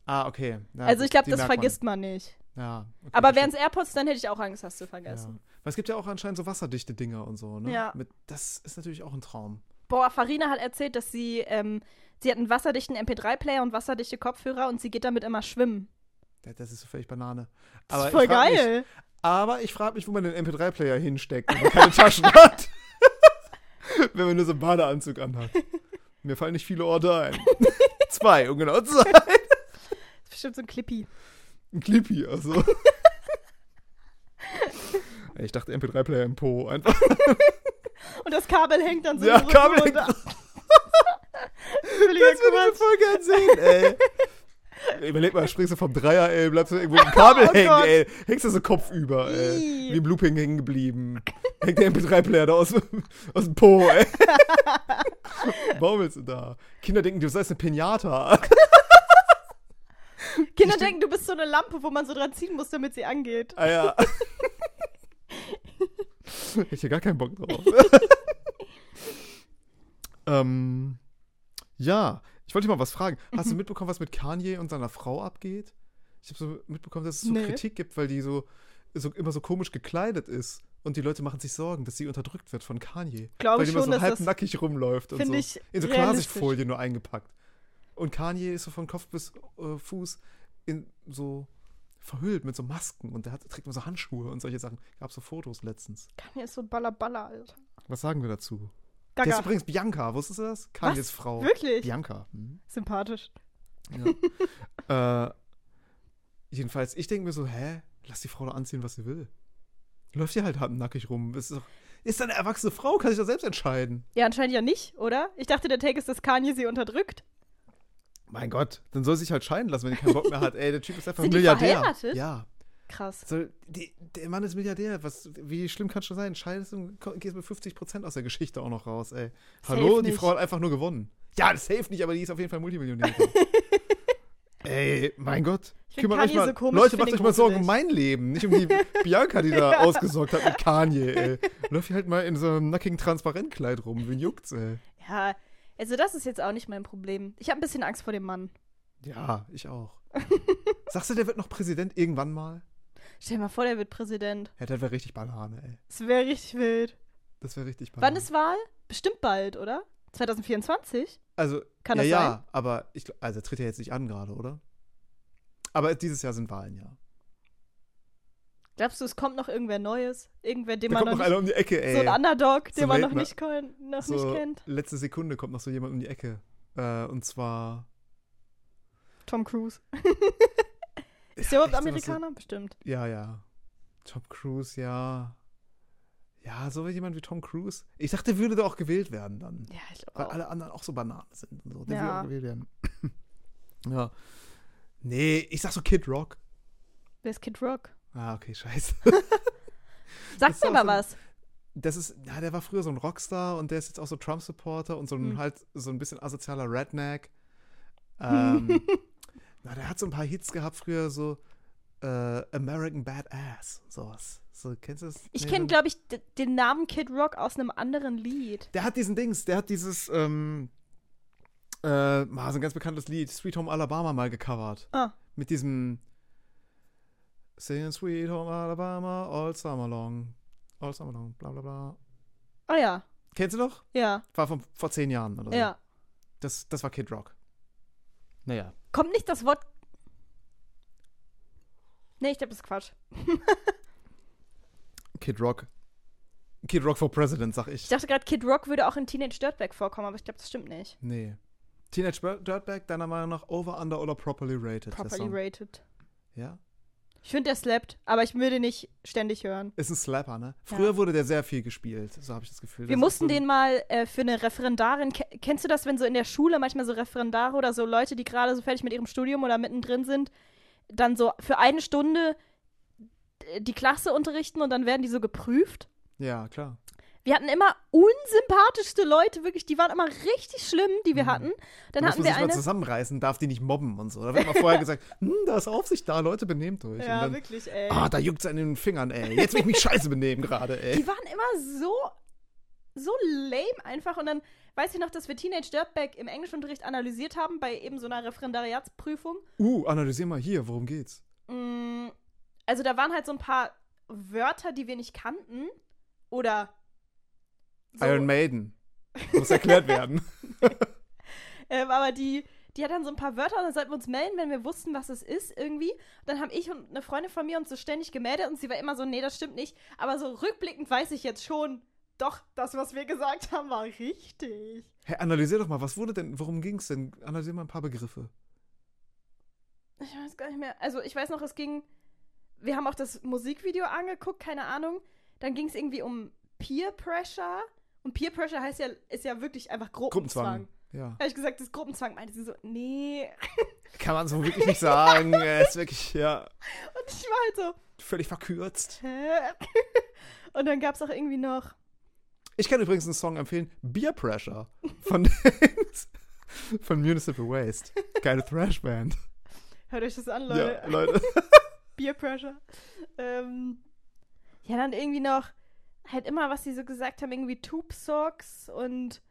ah, okay. Ja, also ich glaube, das merkt man. vergisst man nicht. Ja. Okay, Aber wären es AirPods, dann hätte ich auch Angst, das zu Ja. vergessen. Weil es gibt ja auch anscheinend so wasserdichte Dinger und so, ne? Ja. Mit, das ist natürlich auch ein Traum. Boah, Farina hat erzählt, dass sie, ähm, sie hat einen wasserdichten MP3-Player und wasserdichte Kopfhörer und sie geht damit immer schwimmen. Das- Das ist so völlig Banane. Das Aber ist voll frag Mich, geil. aber ich frage mich, wo man den MP3-Player hinsteckt, wenn man keine Taschen hat. wenn man nur so einen Badeanzug anhat. Mir fallen nicht viele Orte ein. Zwei, um genau zu sein. Das ist bestimmt so ein Clippy. Ein Clippy, also. Ich dachte MP3-Player im Po. Einfach. Und das Kabel hängt dann so Ja, Kabel hängt runter. Das würde ich voll gern sehen, ey. Überleg mal, springst du vom Dreier, ey, bleibst du irgendwo im Kabel Oh hängen, Gott. ey. Hängst du so kopfüber, ey. Wie im Looping hängen geblieben. Hängt der MP3-Player da aus, aus dem Po, ey. Baumelst du da? Kinder denken, du seist eine Pinata. Kinder denken, du bist so eine Lampe, wo man so dran ziehen muss, damit sie angeht. Ah ja. Hätte ich ja gar keinen Bock drauf. ähm, ja, ich wollte dich mal was fragen. Hast du mitbekommen, was mit Kanye und seiner Frau abgeht? Ich habe so mitbekommen, dass es so Nee. Kritik gibt, weil die so, so immer so komisch gekleidet ist. Und die Leute machen sich Sorgen, dass sie unterdrückt wird von Kanye. Glaube weil die immer so halbnackig rumläuft und so. in so. Klarsichtfolie nur eingepackt. Und Kanye ist so von Kopf bis äh, Fuß in so verhüllt mit so Masken und der hat, trägt immer so Handschuhe und solche Sachen. Gab so Fotos letztens. Kanye ist so baller baller, Alter. Was sagen wir dazu? Der ist Gaga. übrigens Bianca, wusstest du das? Kanyes Frau. Wirklich? Bianca. Mhm. Sympathisch. Ja. äh, jedenfalls, ich denke mir so, hä? Lass die Frau doch anziehen, was sie will. Läuft hier halt nackig rum. Ist, doch, ist eine erwachsene Frau, kann sich doch selbst entscheiden. Ja, anscheinend ja nicht, oder? Ich dachte, der Take ist, dass Kanye sie unterdrückt. Mein Gott, dann soll sie sich halt scheiden lassen, wenn die keinen Bock mehr hat. Ey, der Typ ist einfach Sind die Milliardär. verheiratet? Ja. Krass. Soll, die, der Mann ist Milliardär. Was, wie schlimm kannst du sein? Scheidest und ko- gehst mit 50% aus der Geschichte auch noch raus, ey. Safe Hallo, die nicht. Frau hat einfach nur gewonnen. Ja, das safe nicht, aber die ist auf jeden Fall Multimillionärin. ey, mein Gott. Ich Kümmert euch mal, so komisch, Leute, macht euch mal Sorgen um mein Leben, nicht um die Bianca, die da ausgesorgt hat mit Kanye, ey. Läuft hier halt mal in so einem nackigen Transparentkleid rum. Wen juckt's, ey? Ja, also das ist jetzt auch nicht mein Problem. Ich habe ein bisschen Angst vor dem Mann. Ja, ich auch. Sagst du, der wird noch Präsident irgendwann mal? Stell dir mal vor, der wird Präsident. Ja, der wäre richtig Banane, ey. Das wäre richtig wild. Das wäre richtig Banane. Wann ist Wahl? Bestimmt bald, oder? 2024? Also, Kann ja, das ja, sein? aber ich, also er tritt ja jetzt nicht an gerade, oder? Aber dieses Jahr sind Wahlen, ja. Glaubst du, es kommt noch irgendwer Neues? Irgendwer, den Da man kommt noch noch nicht, einer um die Ecke, ey. so ein Underdog, So den man noch nicht, noch so nicht kennt? letzte Sekunde kommt noch so jemand um die Ecke. Äh, und zwar. Tom Cruise. Ist der überhaupt Amerikaner? Bestimmt. So, ja, ja. Tom Cruise, ja. Ja, so jemand wie Tom Cruise. Ich dachte, der würde da auch gewählt werden dann. Ja, ich Weil glaube auch. alle anderen auch so Bananen sind und so. Der Ja. will auch gewählt werden. ja. Nee, ich sag so Kid Rock. Wer ist Kid Rock? Ah, okay, scheiße. Sag mir mal so- was. Das ist, ja, der war früher so ein Rockstar und der ist jetzt auch so Trump-Supporter und so ein Hm. halt so ein bisschen asozialer Redneck. Ähm, na, der hat so ein paar Hits gehabt früher, so äh, American Badass, sowas. So, kennst du das? Ich Nee, kenne, glaube ich, den Namen Kid Rock aus einem anderen Lied. Der hat diesen Dings, der hat dieses, ähm, äh, mal so ein ganz bekanntes Lied, Sweet Home Alabama, mal gecovert. Ah. Mit diesem Singing Sweet Home Alabama all summer long. All summer long, bla bla bla. Ah ja, Kennst du noch? ja, War von, vor zehn Jahren oder so. ja. Das, das war Kid Rock. Naja. Kommt nicht das Wort. Nee, ich glaube, das ist Quatsch. Kid Rock. Kid Rock for President, sag ich. Ich dachte gerade, Kid Rock würde auch in Teenage Dirtbag vorkommen, aber ich glaube, das stimmt nicht. Nee. Teenage Dirtbag, deiner Meinung nach over, under oder properly rated? Properly rated. Ja. Ich finde, der slappt, aber ich würde nicht ständig hören. Ist ein Slapper, ne? Früher Ja. wurde der sehr viel gespielt, so habe ich das Gefühl. Wir Das mussten den mal äh, für eine Referendarin. Ke kennst du das, wenn so in der Schule manchmal so Referendare oder so Leute, die gerade so fertig mit ihrem Studium oder mittendrin sind, dann so für eine Stunde äh, die Klasse unterrichten und dann werden die so geprüft? Ja, klar. Wir hatten immer unsympathischste Leute, wirklich, die waren immer richtig schlimm, die wir Mhm. hatten. Dann hatten wir sich mal eine. zusammenreißen, darf die nicht mobben und so. Da wird mal vorher gesagt, hm, da ist Aufsicht da, Leute, benehmt euch. Ja, dann, wirklich, ey. ah, da juckt's an den Fingern, ey. Jetzt will ich mich scheiße benehmen gerade, ey. Die waren immer so, so lame einfach. Und dann weiß ich noch, dass wir Teenage Dirtbag im Englischunterricht analysiert haben, bei eben so einer Referendariatsprüfung. Uh, analysier mal hier, worum geht's? Mm, Also da waren halt so ein paar Wörter, die wir nicht kannten. Oder so, Iron Maiden. Muss erklärt werden. ähm, aber die, die hat dann so ein paar Wörter und dann sollten wir uns melden, wenn wir wussten, was es ist irgendwie. Und dann haben ich und eine Freundin von mir uns so ständig gemeldet und sie war immer so, nee, das stimmt nicht. Aber so rückblickend weiß ich jetzt schon, doch, das, was wir gesagt haben, war richtig. Hey, analysier doch mal, was wurde denn, worum ging's denn? Analysier mal ein paar Begriffe. Ich weiß gar nicht mehr. Also ich weiß noch, es ging. Wir haben auch das Musikvideo angeguckt, keine Ahnung. Dann ging es irgendwie um Peer Pressure. Und Peer Pressure heißt ja, ist ja wirklich einfach Gruppenzwang. Gruppenzwang. Ja. Habe ich gesagt, das ist Gruppenzwang. Meinte sie so, nee. Kann man so wirklich nicht sagen. Er ist wirklich, ja, Und ich war halt so, völlig verkürzt. Und dann gab es auch irgendwie noch. Ich kann übrigens einen Song empfehlen, Beer Pressure von, von Municipal Waste. Geile Thrash-Band. Hört euch das an, Leute. Ja, Leute. Peer Pressure. Ähm, ja, dann irgendwie noch. Halt immer, was sie so gesagt haben, irgendwie Tube Socks und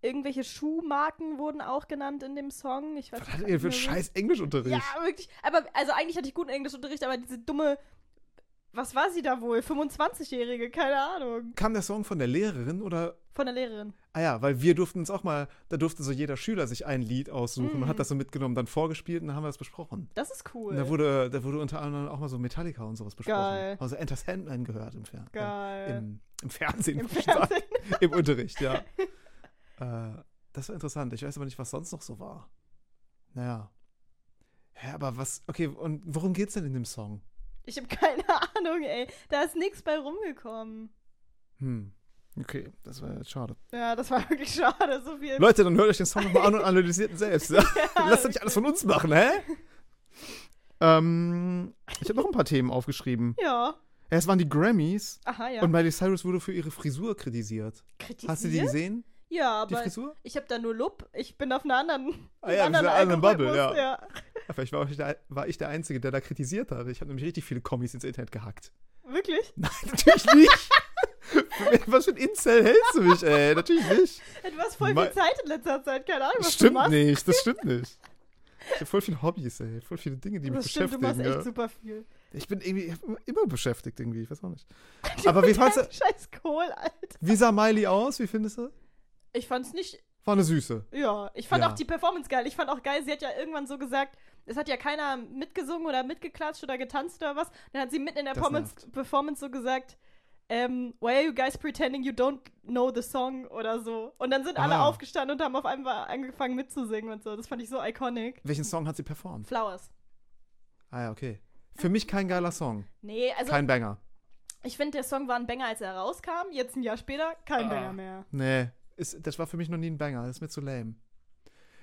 irgendwelche Schuhmarken wurden auch genannt in dem Song. Ich weiß Was hattet nicht ihr für scheiß Englischunterricht? Ja, wirklich. Aber, also eigentlich hatte ich guten Englischunterricht, aber diese dumme. Was war sie da wohl? 25-Jährige, keine Ahnung. Kam der Song von der Lehrerin oder? Von der Lehrerin. Ah ja, weil wir durften uns auch mal, da durfte so jeder Schüler sich ein Lied aussuchen und Mhm. hat das so mitgenommen, dann vorgespielt und dann haben wir das besprochen. Das ist cool. Und da wurde, da wurde unter anderem auch mal so Metallica und sowas besprochen. Geil. Also Enter Sandman gehört im, Fer Geil. Äh, im, im Fernsehen. Im. Fernsehen. Im Unterricht, ja. äh, das war interessant. Ich weiß aber nicht, was sonst noch so war. Naja. Ja, aber was, okay, und worum geht's denn in dem Song? Ich habe keine Ahnung, ey. Da ist nichts bei rumgekommen. Hm. Okay, das war jetzt schade. Ja, das war wirklich schade. So viel. Leute, dann hört euch den Song nochmal an und analysiert ihn selbst. Ja? Lasst doch nicht alles von uns machen, hä? ähm, ich habe noch ein paar Themen aufgeschrieben. Ja. Ja, es waren die Grammys Aha, ja. und Miley Cyrus wurde für ihre Frisur kritisiert. Kritisiert? Hast du die gesehen? Ja, aber ich habe da nur Look. Ich bin auf einer anderen. Ah ja, alle im Bubble, ja. Ja, Vielleicht war ich, der, war ich der Einzige, der da kritisiert hat. Ich habe nämlich richtig viele Kommis ins Internet gehackt. Wirklich? Nein, natürlich nicht. Was für ein Incel hältst du mich, ey? Natürlich nicht. Du hast voll Ma- viel Zeit in letzter Zeit. Keine Ahnung, was Das du stimmt machst. nicht, das stimmt nicht. Ich habe voll viele Hobbys, ey. Voll viele Dinge, die mich Das stimmt, du machst beschäftigen. echt ja. super viel. Ich bin irgendwie immer beschäftigt, irgendwie. Ich weiß auch nicht. Aber wie fandst du, Scheiß Kohl, Alter. wie sah Miley aus? Wie findest du? Ich fand's nicht. War eine Süße. Ja, ich fand Ja. auch die Performance geil. Ich fand auch geil, sie hat ja irgendwann so gesagt, es hat ja keiner mitgesungen oder mitgeklatscht oder getanzt oder was. Dann hat sie mitten in der Performance. Performance so gesagt, ähm, why are you guys pretending you don't know the song oder so. Und dann sind alle Ah. aufgestanden und haben auf einmal angefangen mitzusingen und so. Das fand ich so iconic. Welchen Song hat sie performt? Flowers. Ah ja, okay. Für mich kein geiler Song. Nee, also Kein Banger. ich finde, der Song war ein Banger, als er rauskam. Jetzt ein Jahr später, kein Ah. Banger mehr. Nee, ist, das war für mich noch nie ein Banger. Das ist mir zu lame.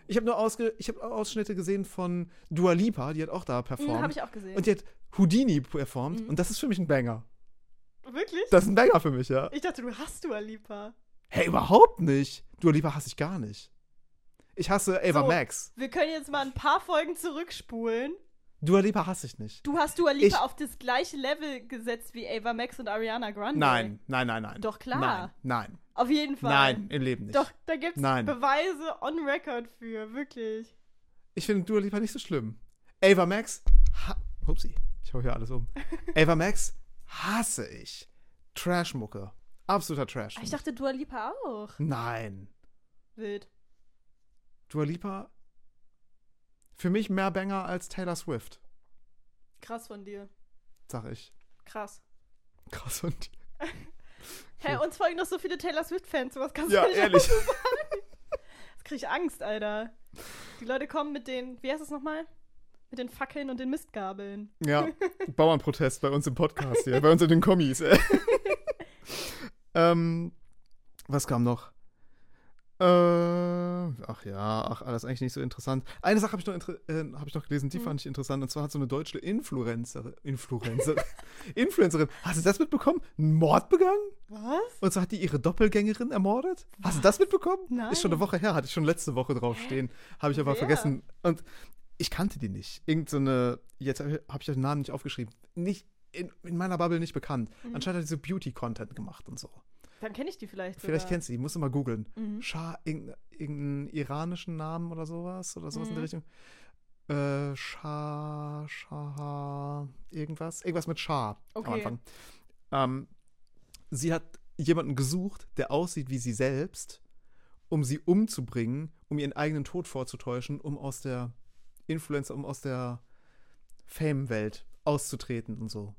Ich habe nur Ausge ich hab Ausschnitte gesehen von Dua Lipa, die hat auch da Mhm, performt. Habe ich auch gesehen. und die hat Houdini performt Mhm. und das ist für mich ein Banger. Wirklich? Das ist ein Banger für mich, ja. Ich dachte, du hast Dua Lipa. Hey, überhaupt nicht. Dua Lipa hasse ich gar nicht. Ich hasse Ava So. Max. Wir können jetzt mal ein paar Folgen zurückspulen. Dua Lipa hasse ich nicht. Du hast Dua Lipa Ich- auf das gleiche Level gesetzt wie Ava Max und Ariana Grande. Nein, nein, nein, nein. Doch, klar. Nein, nein, Auf jeden Fall. nein, im Leben nicht. Doch, da gibt's Nein. Beweise on record für, wirklich. Ich finde Dua Lipa nicht so schlimm. Ava Max, ha Upsi, ich hau hier alles um. Ava Max hasse ich. Trashmucke. Absoluter Trash. Ich dachte Dua Lipa auch. Nein. Wild. Dua Lipa für mich mehr Banger als Taylor Swift, Krass von dir. sag ich. Krass. Krass und Hä, uns folgen doch so viele Taylor Swift-Fans. Was kannst Ja, du nicht ehrlich. sagen? Jetzt krieg ich Angst, Alter. Die Leute kommen mit den, wie heißt es nochmal? Mit den Fackeln und den Mistgabeln. Ja, Bauernprotest bei uns im Podcast hier, bei uns in den Kommis. ey. ähm, was kam noch? Äh, ach ja, ach, alles eigentlich nicht so interessant. Eine Sache habe ich, noch äh, hab ich noch gelesen, die Hm. fand ich interessant. Und zwar hat so eine deutsche Influencerin, Influencer, Influencerin, hast du das mitbekommen? Einen Mord begangen? Was? Und so hat die ihre Doppelgängerin ermordet? Hast du das mitbekommen? Nein. Ist schon eine Woche her, hatte ich schon letzte Woche draufstehen. Habe ich aber Wer? vergessen. Und ich kannte die nicht. Irgend so eine, jetzt habe ich den Namen nicht aufgeschrieben. Nicht, in, in meiner Bubble nicht bekannt. Mhm. Anscheinend hat die so Beauty-Content gemacht und so. Dann kenne ich die vielleicht. Vielleicht sogar. kennst du die, musst du mal googeln. Mhm. Shah, irgendeinen irgendeinen iranischen Namen oder sowas oder sowas in Mhm. der Richtung. Äh, Shah, Shah, irgendwas. Irgendwas mit Shah am Okay. Anfang. Ähm, sie hat jemanden gesucht, der aussieht wie sie selbst, um sie umzubringen, um ihren eigenen Tod vorzutäuschen, um aus der Influencer, um aus der Fame-Welt auszutreten und so.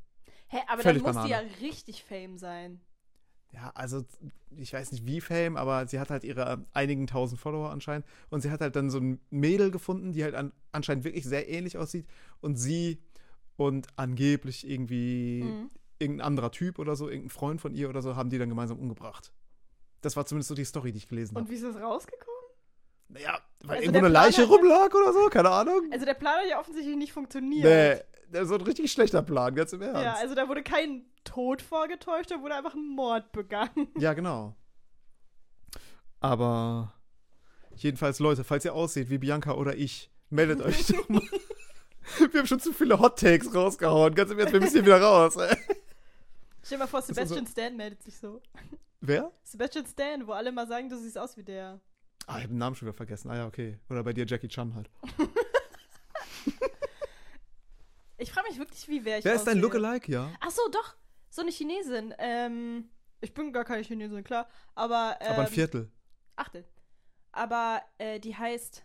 Hä, aber Völlig dann muss die ja Banane. richtig Fame sein. Ja, also ich weiß nicht wie Fame, aber sie hat halt ihre einigen tausend Follower anscheinend und sie hat halt dann so ein Mädel gefunden, die halt an, anscheinend wirklich sehr ähnlich aussieht und sie und angeblich irgendwie Mhm. irgendein anderer Typ oder so, irgendein Freund von ihr oder so, haben die dann gemeinsam umgebracht. Das war zumindest so die Story, die ich gelesen Und habe. wie ist das rausgekommen? Naja, weil Also irgendwo eine Leiche hat- rumlag oder so, keine Ahnung. Also der Plan hat ja offensichtlich nicht funktioniert. Nee, das ist so ein richtig schlechter Plan, ganz im Ernst. Ja, also da wurde kein Tod vorgetäuscht, da wurde einfach ein Mord begangen. Ja, genau. Aber jedenfalls, Leute, falls ihr aussieht wie Bianca oder ich, meldet euch doch mal. Wir haben schon zu viele Hot Takes rausgehauen. Ganz im Ernst, wir müssen hier wieder raus. Ey. Stell dir mal vor, Sebastian Stan meldet sich so. Wer? Sebastian Stan, wo alle mal sagen, du siehst aus wie der. Ah, ich habe den Namen schon wieder vergessen. Ah ja, okay. Oder bei dir Jackie Chan halt. Ich frage mich wirklich, wie wer ich Wer ist dein aussehe. Lookalike? Ja. Ach so, doch. So eine Chinesin. Ähm, ich bin gar keine Chinesin, klar. Aber. Ähm, Aber ein Viertel. Achtel. Aber äh, die heißt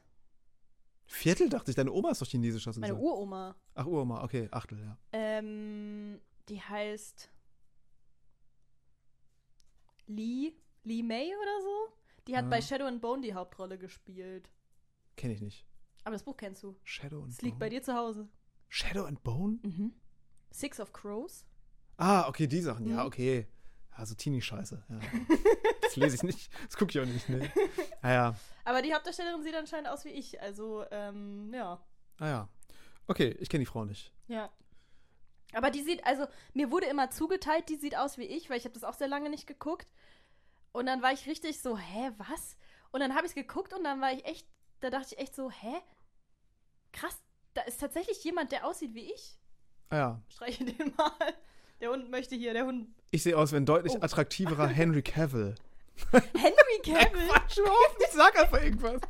Viertel dachte ich, deine Oma ist doch chinesisch, hast du meine gesagt. Uroma. Ach, Uroma, okay, Achtel, ja. Ähm, die heißt Lee, Lee May oder so. Die hat Ah. bei Shadow and Bone die Hauptrolle gespielt. Kenne ich nicht. Aber das Buch kennst du. Shadow and Es liegt bei Bone. dir zu Hause. Shadow and Bone? Mhm. Six of Crows. Ah, okay, die Sachen. Ja, Mhm. okay. Also Teenie-Scheiße. Ja. das lese ich nicht. Das gucke ich auch nicht. Nee. Naja. Aber die Hauptdarstellerin sieht anscheinend aus wie ich. Also, ähm, ja. Ah ja. Okay, ich kenne die Frau nicht. Ja. Aber die sieht, also, mir wurde immer zugeteilt, die sieht aus wie ich, weil ich habe das auch sehr lange nicht geguckt. Und dann war ich richtig so, hä, was? Und dann habe ich es geguckt und dann war ich echt, da dachte ich echt so, hä? Krass, da ist tatsächlich jemand, der aussieht wie ich. Ah ja. Streiche den mal. Der Hund möchte hier, der Hund. Ich sehe aus wie ein deutlich Oh. attraktiverer Henry Cavill. Henry Cavill! Quatsch, überhaupt nicht. Sag einfach irgendwas.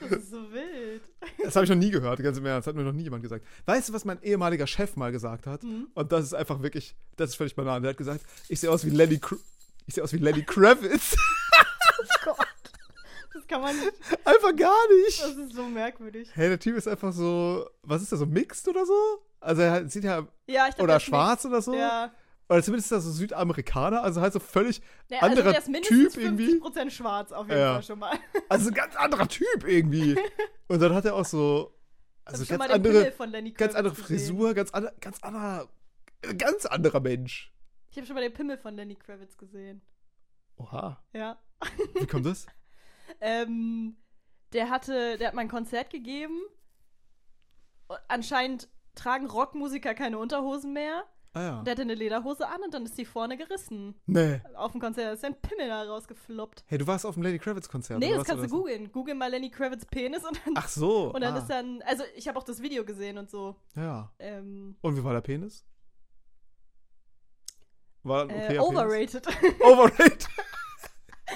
Das ist so wild. Das habe ich noch nie gehört, ganz im Ernst. Das hat mir noch nie jemand gesagt. Weißt du, was mein ehemaliger Chef mal gesagt hat? Mhm. Und das ist einfach wirklich, das ist völlig banal. Der hat gesagt, ich sehe aus wie Lenny, Kr ich sehe aus wie Lenny Kravitz. Gott. Das kann man nicht. einfach gar nicht. Das ist so merkwürdig. Hey, der Typ ist einfach so, was ist der, so mixed oder so? Also er sieht ja, Ja, ich glaub, oder schwarz oder so. mixed. Ja. Oder zumindest ist er so Südamerikaner, also halt so völlig Ja, also anderer mindestens Typ irgendwie. 50% schwarz auf jeden Ja. Fall schon mal. Also ein ganz anderer Typ irgendwie. Und dann hat er auch so, also ganz andere, von Lenny ganz andere. Frisur, ganz anderer, ganz anderer, ganz anderer Mensch. Ich habe schon mal den Pimmel von Lenny Kravitz gesehen. Oha, Ja. wie kommt das? Ähm, der hatte, der hat mal ein Konzert gegeben. Anscheinend tragen Rockmusiker keine Unterhosen mehr. Ah ja. Der hatte eine Lederhose an und dann ist die vorne gerissen. Nee. Auf dem Konzert ist ein Pimmel da rausgefloppt. Hey, du warst auf dem Lenny Kravitz-Konzert. nee, oder das kannst du googeln. Google mal Lenny Kravitz Penis und dann, Ach so. und dann ah. ist dann, also ich habe auch das Video gesehen und so. Ja. Ähm, Und wie war der Penis? War ein äh, overrated. Penis? Overrated.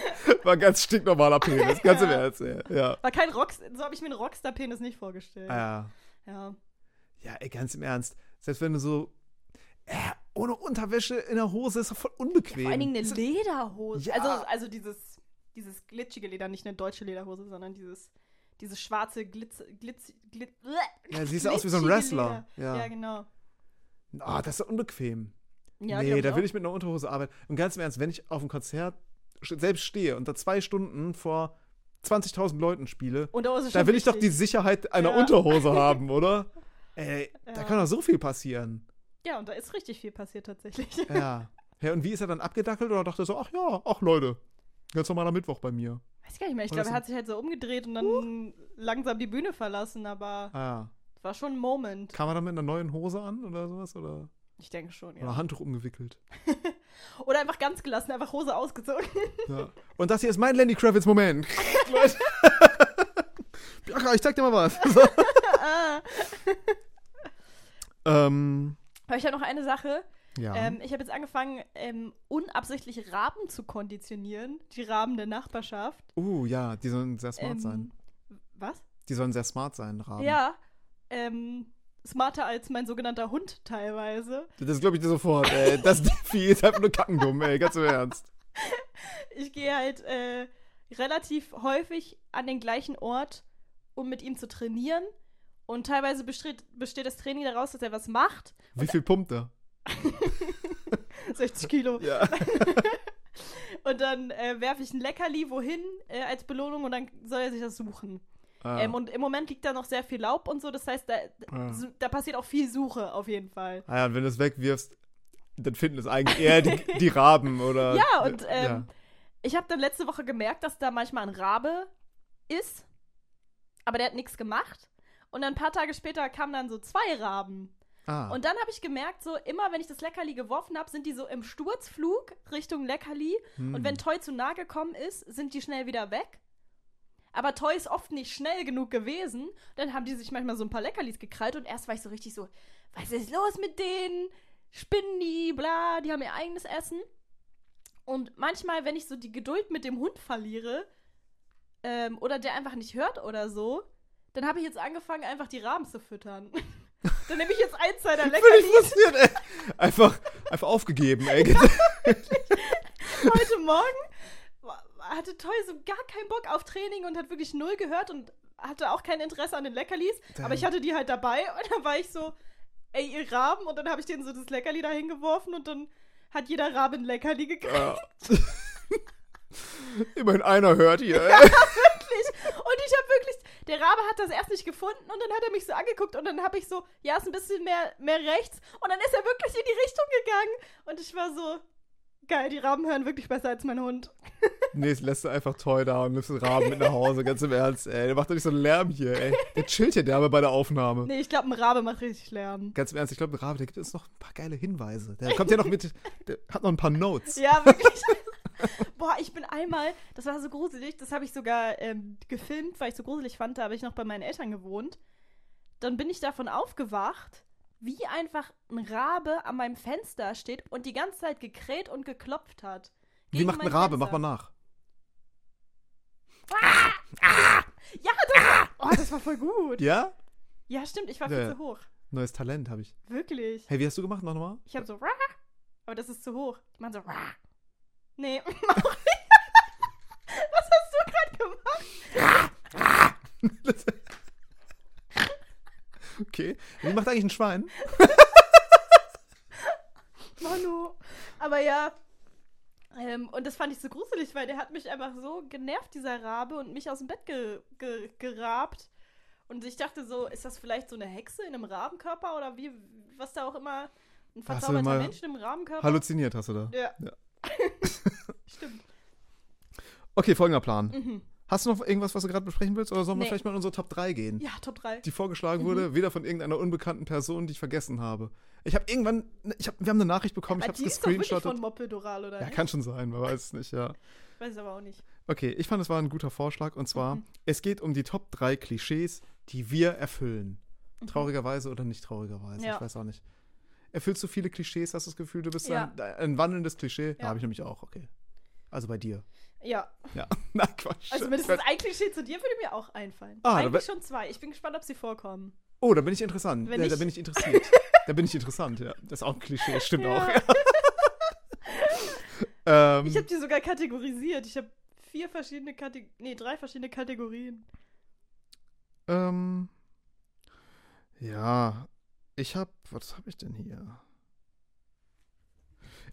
war ein ganz stinknormaler Penis. Ganz im Ja. Ernst, ey. Ja. War kein Rockstar, so habe ich mir einen Rockstar-Penis nicht vorgestellt. Ah, ja. Ja. Ja, ey, ganz im Ernst. Selbst wenn du so äh, ohne Unterwäsche in der Hose ist doch voll unbequem. Vor allen Dingen eine Lederhose. Ja. Also, also dieses, dieses glitschige Leder, nicht eine deutsche Lederhose, sondern dieses, dieses schwarze Glitz, Glitz, Glitz, Ja, siehst du aus wie so ein Wrestler. Ja. Ja, genau. Ah, das ist unbequem. Ja, nee, da will ich mit einer Unterhose arbeiten. Und ganz im Ernst, wenn ich auf einem Konzert st- selbst stehe und da zwei Stunden vor 20.000 Leuten spiele, da will ich doch die wichtig. Sicherheit einer Ja. Unterhose haben, oder? Ey, da Ja. kann doch so viel passieren. Ja, und da ist richtig viel passiert tatsächlich. Ja. Ja, und wie ist er dann abgedackelt oder dachte er so, ach ja, ach Leute, ganz normaler Mittwoch bei mir. Weiß gar nicht mehr. Ich glaube, er hat sich halt so umgedreht und dann langsam die Bühne verlassen, aber Ah ja. es war schon ein Moment. Kam er dann mit einer neuen Hose an oder sowas? Oder, Ich denke schon, oder ja. Handtuch umgewickelt? Oder einfach ganz gelassen, einfach Hose ausgezogen. Ja. Und das hier ist mein Lenny Kravitz-Moment. Leute. Bianca, ich zeig dir mal was. ah. ähm, Aber ich habe noch eine Sache. ja. Ähm, ich habe jetzt angefangen, ähm, unabsichtlich Raben zu konditionieren. Die Raben der Nachbarschaft. uh, ja, die sollen sehr smart ähm, sein. Was? Die sollen sehr smart sein, Raben. Ja. Ähm, smarter als mein sogenannter Hund teilweise. Das glaube ich dir sofort, ey. Das Vieh ist einfach nur kackendumm, ey. Ganz im Ernst. Ich gehe halt äh, relativ häufig an den gleichen Ort, um mit ihm zu trainieren. Und teilweise besteht, besteht das Training daraus, dass er was macht. Wie viel pumpt er? 60 Kilo. Ja. Und dann äh, werfe ich ein Leckerli wohin äh, als Belohnung und dann soll er sich das suchen. Ah, Ähm, und im Moment liegt da noch sehr viel Laub und so. Das heißt, da, Ah. da passiert auch viel Suche auf jeden Fall. ah ja, und wenn du es wegwirfst, dann finden es eigentlich eher die, die Raben oder. Ja, und ähm, ja. ich habe dann letzte Woche gemerkt, dass da manchmal ein Rabe ist, aber der hat nichts gemacht. Und dann ein paar Tage später kamen dann so zwei Raben. Ah. Und dann habe ich gemerkt, so immer wenn ich das Leckerli geworfen habe, sind die so im Sturzflug Richtung Leckerli. Hm. Und wenn Toy zu nah gekommen ist, sind die schnell wieder weg. Aber Toy ist oft nicht schnell genug gewesen. Dann haben die sich manchmal so ein paar Leckerlis gekrallt und erst war ich so richtig so, was ist los mit denen? Spinnen die, bla, die haben ihr eigenes Essen. Und manchmal, wenn ich so die Geduld mit dem Hund verliere ähm, oder der einfach nicht hört oder so, dann habe ich jetzt angefangen, einfach die Raben zu füttern. dann nehme ich jetzt eins seiner Völlig Leckerlis frustriert, ey. Einfach, einfach aufgegeben, ey. heute Morgen hatte Toy so gar keinen Bock auf Training und hat wirklich null gehört und hatte auch kein Interesse an den Leckerlis. Damn. Aber ich hatte die halt dabei und dann war ich so, ey, ihr Raben. Und dann habe ich denen so das Leckerli da hingeworfen und dann hat jeder Rabe ein Leckerli gekriegt. Ja. Immerhin einer hört hier, ey. Wirklich. Und ich habe wirklich, der Rabe hat das erst nicht gefunden und dann hat er mich so angeguckt und dann habe ich so, ja, ist ein bisschen mehr, mehr rechts. Und dann ist er wirklich in die Richtung gegangen. Und ich war so, geil, die Raben hören wirklich besser als mein Hund. Nee, es lässt du einfach toll da und nimmst den Raben mit nach Hause, ganz im Ernst, ey. Der macht doch nicht so einen Lärm hier, ey. Der chillt hier derbe bei der Aufnahme. Nee, ich glaube, ein Rabe macht richtig Lärm. Ganz im Ernst, ich glaube, der Rabe, der gibt uns noch ein paar geile Hinweise. Der kommt ja noch mit, der hat noch ein paar Notes. Ja, wirklich. Boah, ich bin einmal, das war so gruselig, das habe ich sogar ähm, gefilmt, weil ich so gruselig fand, da habe ich noch bei meinen Eltern gewohnt. Dann bin ich davon aufgewacht, wie einfach ein Rabe an meinem Fenster steht und die ganze Zeit gekräht und geklopft hat. Wie macht ein Rabe? Fenster. Mach mal nach. Ja, das war, oh, das war voll gut. Ja? Ja, stimmt, ich war Ja. viel zu hoch. Neues Talent habe ich. Wirklich. Hey, wie hast du gemacht? Mach nochmal. Ich habe so, aber das ist zu hoch. Die machen so, nee, mach nicht. Was hast du gerade gemacht? okay. Wie macht eigentlich ein Schwein? Manu. Aber ja. Ähm, und das fand ich so gruselig, weil der hat mich einfach so genervt, dieser Rabe, und mich aus dem Bett ge ge gerabt. Und ich dachte so, ist das vielleicht so eine Hexe in einem Rabenkörper oder wie, was da auch immer, ein verzauberter Mensch im Rabenkörper? Halluziniert hast du da. Ja. Ja. Stimmt. Okay, folgender Plan. Mhm. Hast du noch irgendwas, was du gerade besprechen willst? Oder sollen wir Nee. vielleicht mal in unsere Top 3 gehen? Ja, Top 3. Die vorgeschlagen Mhm. wurde, weder von irgendeiner unbekannten Person, die ich vergessen habe. Ich habe irgendwann, ich hab, wir haben eine Nachricht bekommen, ich Aber habe es ist gescreenshottet. von Moppedoral, oder Ja, nicht? kann schon sein, man weiß es nicht, ja. Weiß ich aber auch nicht. Okay, ich fand, es war ein guter Vorschlag. Und zwar, Mhm. es geht um die Top 3 Klischees, die wir erfüllen. Mhm. Traurigerweise oder nicht traurigerweise, Ja. ich weiß auch nicht. Erfüllst du viele Klischees, hast du das Gefühl, du bist Ja. ein, ein wandelndes Klischee? Ja, Ja. habe ich nämlich auch, okay. Also bei dir. Ja, Ja, na Quatsch. also mindestens ein Klischee zu dir würde mir auch einfallen. Ah, da Eigentlich schon zwei. Ich bin gespannt, ob sie vorkommen. Oh, da bin ich interessant. Ja, da nicht- bin ich interessiert. da bin ich interessant, ja. Das ist auch ein Klischee, stimmt Ja. auch. Ja. ähm, Ich habe die sogar kategorisiert. Ich habe vier verschiedene Kategorien, nee, drei verschiedene Kategorien. ähm, ja, ich habe, was habe ich denn hier?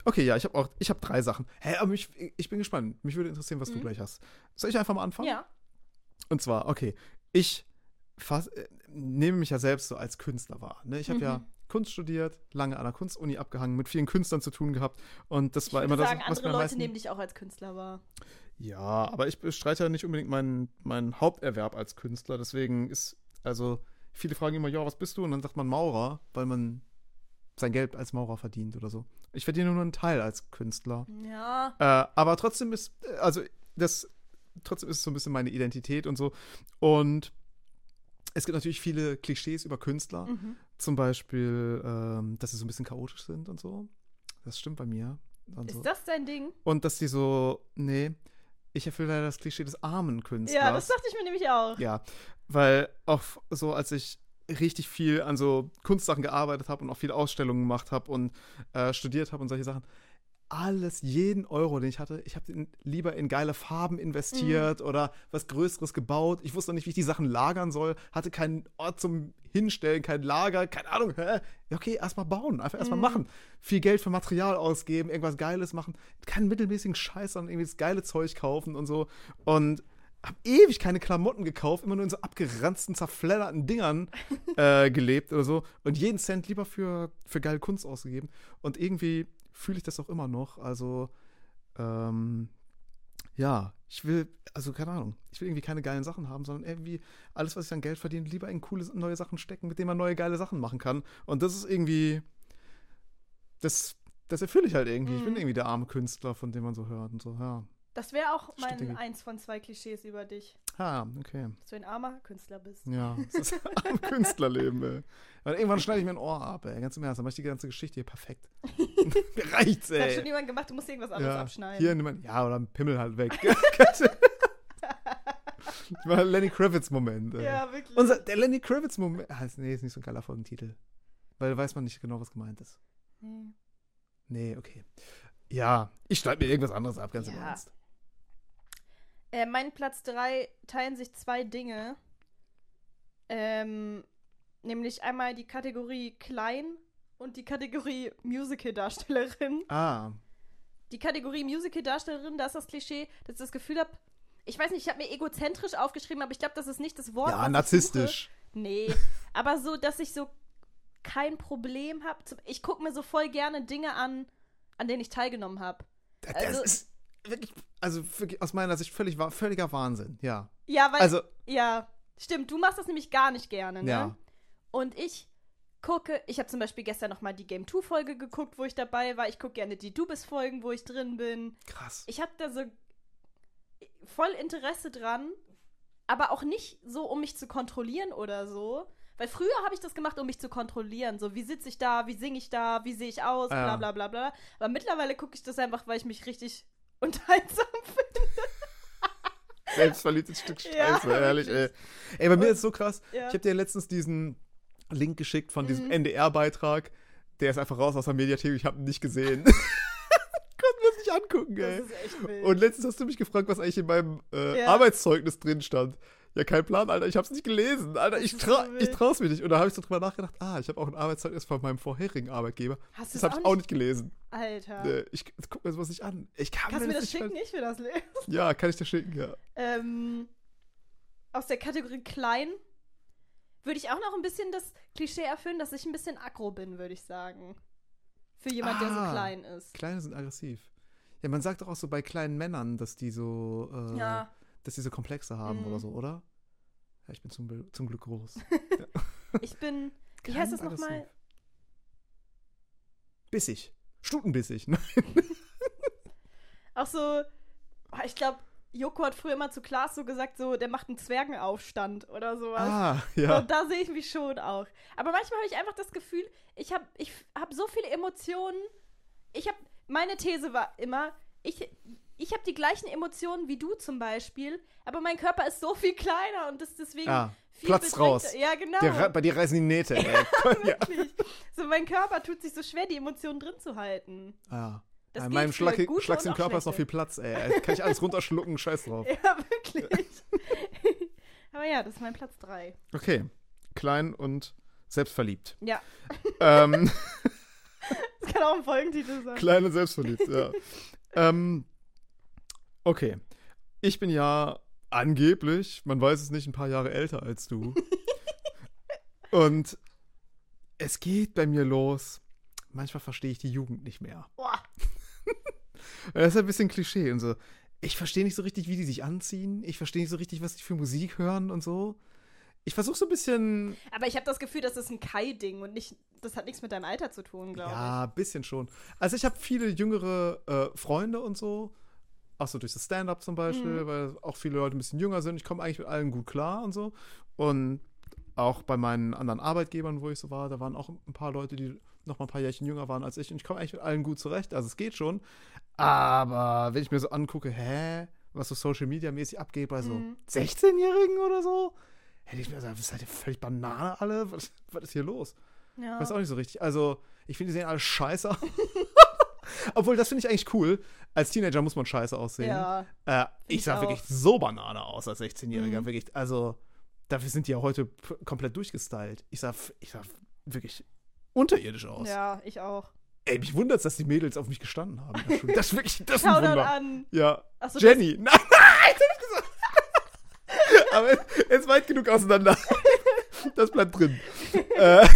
Okay, ja, ich habe auch, ich habe drei Sachen. Hä, aber mich, ich bin gespannt. Mich würde interessieren, was du Mhm. gleich hast. Soll ich einfach mal anfangen? Ja. Und zwar, okay, ich fass, äh, nehme mich ja selbst so als Künstler wahr. Ne? Ich habe Mhm. ja Kunst studiert, lange an der Kunstuni abgehangen, mit vielen Künstlern zu tun gehabt. Und das Ich war immer das, sagen, was andere mir am Leute meisten... nehmen dich auch als Künstler wahr. Ja, aber ich bestreite ja nicht unbedingt meinen, meinen Haupterwerb als Künstler. Deswegen ist, also, viele fragen immer, ja, was bist du? Und dann sagt man Maurer, weil man sein Geld als Maurer verdient oder so. Ich verdiene nur einen Teil als Künstler. Ja. Äh, aber trotzdem ist, äh, also das, trotzdem ist es so ein bisschen meine Identität und so. Und es gibt natürlich viele Klischees über Künstler. Mhm. Zum Beispiel, ähm, dass sie so ein bisschen chaotisch sind und so. Das stimmt bei mir. Und, so. Ist das dein Ding? und dass die so, nee, ich erfülle leider das Klischee des armen Künstlers. Ja, das dachte ich mir nämlich auch. Ja, weil auch so, als ich richtig viel an so Kunstsachen gearbeitet habe und auch viele Ausstellungen gemacht habe und äh, studiert habe und solche Sachen, alles, jeden Euro, den ich hatte, ich habe den lieber in geile Farben investiert Mhm. oder was Größeres gebaut. Ich wusste noch nicht, wie ich die Sachen lagern soll, hatte keinen Ort zum Hinstellen, kein Lager, keine Ahnung. Hä? Okay, erstmal bauen, einfach erstmal Mhm. machen. Viel Geld für Material ausgeben, irgendwas Geiles machen. Keinen mittelmäßigen Scheiß, sondern irgendwie das geile Zeug kaufen und so. Und hab ewig keine Klamotten gekauft, immer nur in so abgeranzten, zerfledderten Dingern äh, gelebt oder so. Und jeden Cent lieber für, für geile Kunst ausgegeben. Und irgendwie fühle ich das auch immer noch. Also, ähm, ja, ich will, also keine Ahnung, ich will irgendwie keine geilen Sachen haben, sondern irgendwie alles, was ich an Geld verdiene, lieber in coole neue Sachen stecken, mit denen man neue geile Sachen machen kann. Und das ist irgendwie, das, das erfülle ich halt irgendwie. Ich bin Mhm. irgendwie der arme Künstler, von dem man so hört und so, ja. Das wäre auch mein Stimmt, eins von zwei Klischees über dich. Ah, okay. Dass du ein armer Künstler bist. Ja, das ist am Künstlerleben, ey. Weil irgendwann schneide ich mir ein Ohr ab, ey. Ganz im Ernst, dann mache ich die ganze Geschichte hier perfekt. Mir reicht's, Das hat schon ey. jemand gemacht, du musst irgendwas anderes Ja, abschneiden. hier mal, ja, oder ein Pimmel halt weg. Ich war Lenny Kravitz-Moment. ey. ja, wirklich. Unser, der Lenny Kravitz-Moment. Ah, nee, ist nicht so ein geiler Folgentitel. Weil da weiß man nicht genau, was gemeint ist. Nee. Nee, okay. Ja, ich schneide mir irgendwas anderes ab, ganz im Ja. Ernst. Äh, mein Platz 3 teilen sich zwei Dinge. Ähm, nämlich einmal die Kategorie Klein und die Kategorie Musical-Darstellerin. Ah, Die Kategorie Musical-Darstellerin, da ist das Klischee, dass ich das Gefühl habe, ich weiß nicht, ich habe mir egozentrisch aufgeschrieben, aber ich glaube, das ist nicht das Wort. ja, narzisstisch. Nee, aber so, dass ich so kein Problem habe. Ich gucke mir so voll gerne Dinge an, an denen ich teilgenommen habe. Das Also- ist wirklich, also wirklich aus meiner Sicht völlig, völliger Wahnsinn, ja. Ja, weil, Also, ja, stimmt, du machst das nämlich gar nicht gerne, ne? ja. Und ich gucke, ich habe zum Beispiel gestern noch mal die Game 2 Folge geguckt, wo ich dabei war. Ich gucke gerne die Du bist Folgen, wo ich drin bin. Krass. Ich habe da so voll Interesse dran, aber auch nicht so, um mich zu kontrollieren oder so. Weil früher habe ich das gemacht, um mich zu kontrollieren. So, wie sitze ich da, wie singe ich da, wie sehe ich aus, bla bla bla bla. Aber mittlerweile gucke ich das einfach, weil ich mich richtig unterhaltsam finde. Selbstverliebtes Stück Scheiße, Ja, ehrlich, ey. Ey, bei mir ist so krass. Ja. Ich habe dir letztens diesen Link geschickt von diesem Mhm. NDR-Beitrag. Der ist einfach raus aus der Mediathek. Ich habe ihn nicht gesehen. Angucken, Das ey. Und letztens hast du mich gefragt, was eigentlich in meinem äh, Ja. Arbeitszeugnis drin stand. Ja, kein Plan, Alter. Ich hab's nicht gelesen. Alter, Das ich, trau, ich trau's mir nicht. Und da habe ich so drüber nachgedacht, ah, ich habe auch ein Arbeitszeugnis von meinem vorherigen Arbeitgeber. Hast du Das habe ich auch nicht gelesen. Alter. Äh, ich guck mir sowas nicht an. Ich kann Kannst du mir das nicht schicken? Ich will das lesen. Ja, kann ich dir schicken, ja. Ähm, aus der Kategorie klein würde ich auch noch ein bisschen das Klischee erfüllen, dass ich ein bisschen aggro bin, würde ich sagen. Für jemand, der so Ah. klein ist. Kleine sind aggressiv. Ja, man sagt doch auch so bei kleinen Männern, dass die so, äh, Ja, dass sie so Komplexe haben Mhm. oder so, oder? Ja, ich bin zum, zum Glück groß. Ich bin, wie heißt das nochmal? Bissig. Stutenbissig. Ne? Auch so, oh, ich glaube, Joko hat früher immer zu Klaas so gesagt, so, der macht einen Zwergenaufstand oder sowas. Ah, ja. Und da sehe ich mich schon auch. Aber manchmal habe ich einfach das Gefühl, ich habe ich hab so viele Emotionen. Ich habe, meine These war immer, ich, ich habe die gleichen Emotionen wie du zum Beispiel, aber mein Körper ist so viel kleiner und ist deswegen Ah, viel bedrängter. raus. Ja, genau. Der, bei dir reißen die Nähte. Ey. ja. Wirklich. So, mein Körper tut sich so schwer, die Emotionen drin zu halten. Ah. Das In geht meinem Schlag, Schlags im Körper ist noch viel Platz, ey. Kann ich alles runterschlucken, scheiß drauf. Ja, wirklich. aber ja, das ist mein Platz 3. Okay. Klein und selbstverliebt. Ja, ähm, das kann auch ein Folgentitel sein. klein und selbstverliebt, ja. ähm, okay. Ich bin ja angeblich, man weiß es nicht, ein paar Jahre älter als du. und es geht bei mir los. Manchmal verstehe ich die Jugend nicht mehr. Boah. Das ist ein bisschen Klischee und so. Ich verstehe nicht so richtig, wie die sich anziehen. Ich verstehe nicht so richtig, was die für Musik hören und so. Ich versuche so ein bisschen, Aber ich habe das Gefühl, das ist ein Kai-Ding und nicht, das hat nichts mit deinem Alter zu tun, glaube ja, ein bisschen schon. Also ich habe viele jüngere äh, Freunde und so. Auch so durch das Stand-up zum Beispiel, Mhm. weil auch viele Leute ein bisschen jünger sind. Ich komme eigentlich mit allen gut klar und so. Und auch bei meinen anderen Arbeitgebern, wo ich so war, da waren auch ein paar Leute, die noch mal ein paar Jährchen jünger waren als ich. Und ich komme eigentlich mit allen gut zurecht. Also es geht schon. Aber wenn ich mir so angucke, hä, was so Social Media mäßig abgeht bei so Mhm. 16-Jährigen oder so, hätte ich mir gesagt, seid ihr völlig Banane alle? Was, was ist hier los? ich. Ja. Weiß auch nicht so richtig. Also, ich finde, die sehen alle scheiße aus. Obwohl, das finde ich eigentlich cool. Als Teenager muss man scheiße aussehen. ja. Äh, ich ich sah auch. wirklich so Banane aus als 16-Jähriger. Mhm. Wirklich. Also, dafür sind die ja heute komplett durchgestylt. Ich sah, ich sah wirklich unterirdisch aus. ja, ich auch. Ey, mich wundert dass die Mädels auf mich gestanden haben. Das ist wirklich, das ist ein Wunder. an. Ja. Achso, Jenny. Nein, nein, hab ich gesagt. Aber er ist weit genug auseinander. Das bleibt drin. äh,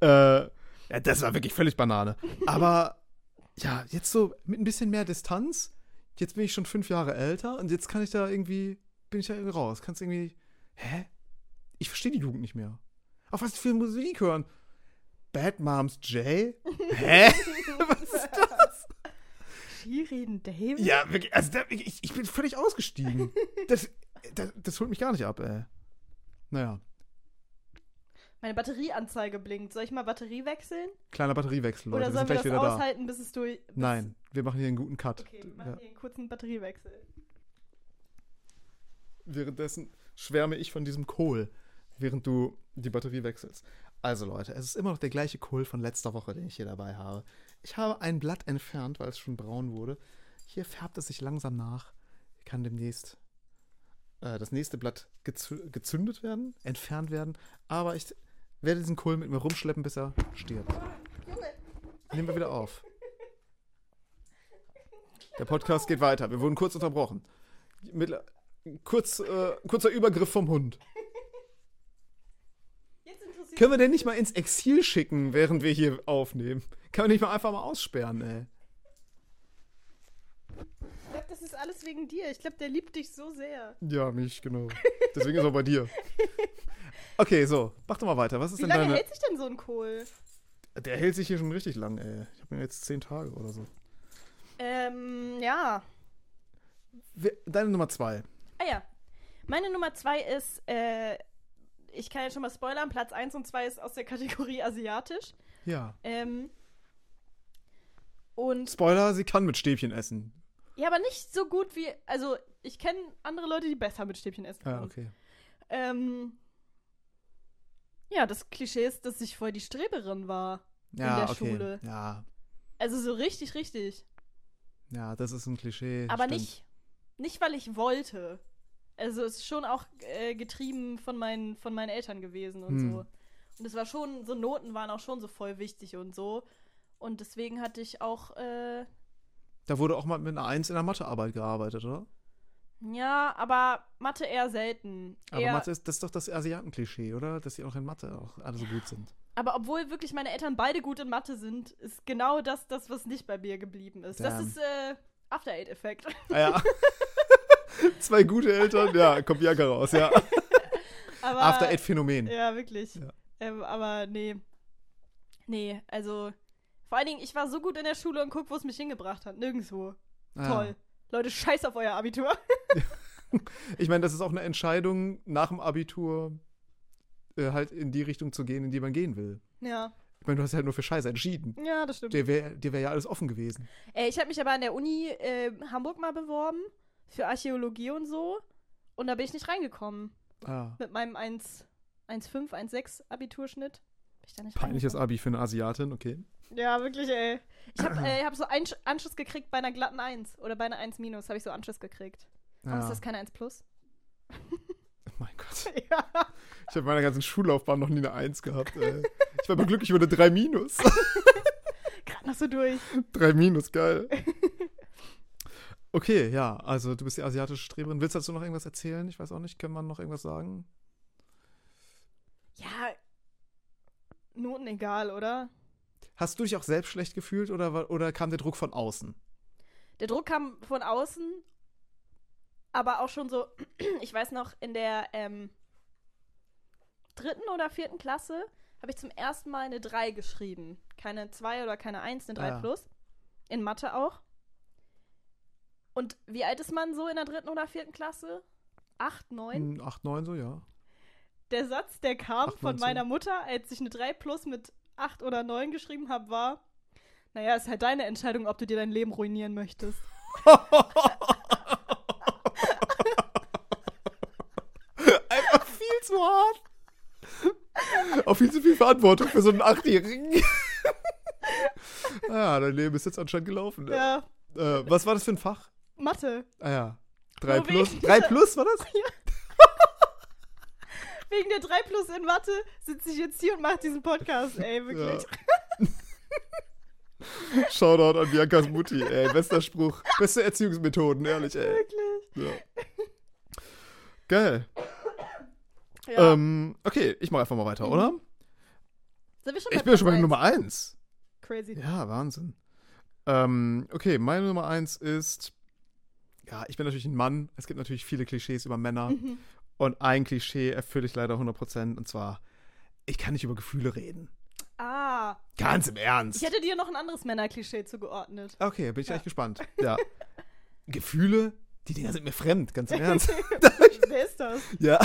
äh, ja, das war wirklich völlig Banane. Aber ja, jetzt so mit ein bisschen mehr Distanz. Jetzt bin ich schon fünf Jahre älter und jetzt kann ich da irgendwie, bin ich da irgendwie raus. Kannst irgendwie, hä? Ich verstehe die Jugend nicht mehr. Auf was für Musik hören? Bad Moms J? Hä? was ist das? Shirin David? Ja, wirklich, also da, ich, ich bin völlig ausgestiegen. Das, das, das holt mich gar nicht ab, ey. Naja, Meine Batterieanzeige blinkt. Soll ich mal Batterie wechseln? kleiner Batteriewechsel, Leute. Oder wir sollen sind wir gleich das wieder da. aushalten, bis es durch. Bis Nein, wir machen hier einen guten Cut. Okay, wir machen Ja. hier einen kurzen Batteriewechsel. Währenddessen schwärme ich von diesem Kohl, während du die Batterie wechselst. Also Leute, es ist immer noch der gleiche Kohl von letzter Woche, den ich hier dabei habe. Ich habe ein Blatt entfernt, weil es schon braun wurde. Hier färbt es sich langsam nach. Kann demnächst äh, das nächste Blatt gezü gezündet werden, entfernt werden. Aber ich werde diesen Kohl mit mir rumschleppen, bis er stirbt. Nehmen wir wieder auf. Der Podcast geht weiter. Wir wurden kurz unterbrochen. Mit, kurz, äh, kurzer Übergriff vom Hund. Können wir den nicht mal ins Exil schicken, während wir hier aufnehmen? Kann man nicht mal einfach mal aussperren, ey. Ich glaube, das ist alles wegen dir. Ich glaube, der liebt dich so sehr. Ja, mich, genau. Deswegen ist er bei dir. Okay, so, mach doch mal weiter. Was ist Wie denn lange deine. hält sich denn so ein Kohl? Der hält sich hier schon richtig lang, ey. Ich habe mir jetzt zehn Tage oder so. Ähm, ja. Deine Nummer zwei. Ah ja. Meine Nummer zwei ist, äh, ich kann jetzt schon mal spoilern, Platz 1 und 2 ist aus der Kategorie asiatisch. Ja. Ähm, und Spoiler, sie kann mit Stäbchen essen. ja, aber nicht so gut wie, also ich kenne andere Leute, die besser mit Stäbchen essen können. Ah, okay. Ähm, ja, das Klischee ist, dass ich voll die Streberin war. Ja, der okay. Schule. Ja, Also so richtig, richtig. ja, das ist ein Klischee. Aber stimmt. nicht, nicht, weil ich wollte. Also es ist schon auch äh, getrieben von meinen, von meinen Eltern gewesen und Hm. so. Und es war schon, so Noten waren auch schon so voll wichtig und so. Und deswegen hatte ich auch, äh, Da wurde auch mal mit einer Eins in der Mathearbeit gearbeitet, oder? Ja, aber Mathe eher selten. Aber eher, Mathe ist, das ist doch das Asiatenklischee, oder? Dass sie auch in Mathe auch alle so gut sind. aber obwohl wirklich meine Eltern beide gut in Mathe sind, ist genau das, das was nicht bei mir geblieben ist. Das Damn. ist, äh, After Eight-Effekt. Ah, ja. Zwei gute Eltern, ja, kommt Bianca raus, ja. Aber, After Eight-Phänomen. Ja, wirklich. Ja. Ähm, aber nee. Nee, also. Vor allen Dingen, ich war so gut in der Schule und guck, wo es mich hingebracht hat. Nirgendwo. Ah. Toll. Leute, scheiß auf euer Abitur. Ich meine, das ist auch eine Entscheidung nach dem Abitur, äh, halt in die Richtung zu gehen, in die man gehen will. ja. Ich meine, du hast ja halt nur für Scheiße entschieden. Ja, das stimmt. Dir wäre wär ja alles offen gewesen. Äh, ich habe mich aber an der Uni äh, Hamburg mal beworben. Für Archäologie und so. Und da bin ich nicht reingekommen. Ah. Mit meinem 1 1,5, 1,6 Abiturschnitt. Bin ich da nicht Peinliches. Abi für eine Asiatin, okay. Ja, wirklich, ey. Ich habe äh, hab so einen Sch- Anschluss gekriegt bei einer glatten 1 oder bei einer 1 minus habe ich so Anschluss gekriegt. Warum Ja. ist das keine 1 plus? Mein Gott. ja. Ich habe in meiner ganzen Schullaufbahn noch nie eine Eins gehabt. Ey. Ich war aber glücklich über eine 3 Minus. Gerade noch so durch. 3 Minus, geil. Okay, ja, also du bist die asiatische Streberin. Willst du dazu noch irgendwas erzählen? Ich weiß auch nicht, kann man noch irgendwas sagen? Ja. Noten egal, oder? Hast du dich auch selbst schlecht gefühlt oder, oder kam der Druck von außen? Der Druck kam von außen, aber auch schon so, ich weiß noch, in der ähm, dritten oder vierten Klasse habe ich zum ersten Mal eine 3 geschrieben. Keine 2 oder keine 1, eine 3 Ah, ja. plus. In Mathe auch. Und wie alt ist man so in der dritten oder vierten Klasse? Acht, neun? Hm, 8, 9 so, ja. Der Satz, der kam Acht, von neun, meiner Mutter, als ich eine 3 plus mit 8 oder 9 geschrieben habe, war, naja, ist halt deine Entscheidung, ob du dir dein Leben ruinieren möchtest. Einfach viel zu hart. Auch viel zu viel Verantwortung für so einen Achtjährigen. ja, dein Leben ist jetzt anscheinend gelaufen. Ne? Ja, Äh, was war das für ein Fach? Mathe. Ah ja. 3 Nur plus. wegen 3 dieser- plus war das? Wegen der 3 plus in Mathe sitze ich jetzt hier und mache diesen Podcast, ey, wirklich. Shoutout an Biancas Mutti, ey. Bester Spruch. Beste Erziehungsmethoden, ehrlich, ey. Wirklich. Ja. Geil. Ja. Ähm, okay, ich mache einfach mal weiter, Mhm. oder? Sind wir schon Ich bin ja schon bei Nummer eins? 1. Crazy. Ja, Wahnsinn. Ähm, okay, meine Nummer 1 ist. Ja, ich bin natürlich ein Mann. Es gibt natürlich viele Klischees über Männer. Mhm. Und ein Klischee erfülle ich leider 100%. Und zwar, ich kann nicht über Gefühle reden. Ah, Ganz im Ernst. ich hätte dir noch ein anderes Männerklischee zugeordnet. Okay, bin ich Ja. echt gespannt. Ja. Gefühle, die Dinger sind mir fremd, ganz im Ernst. Wer ist das? ja,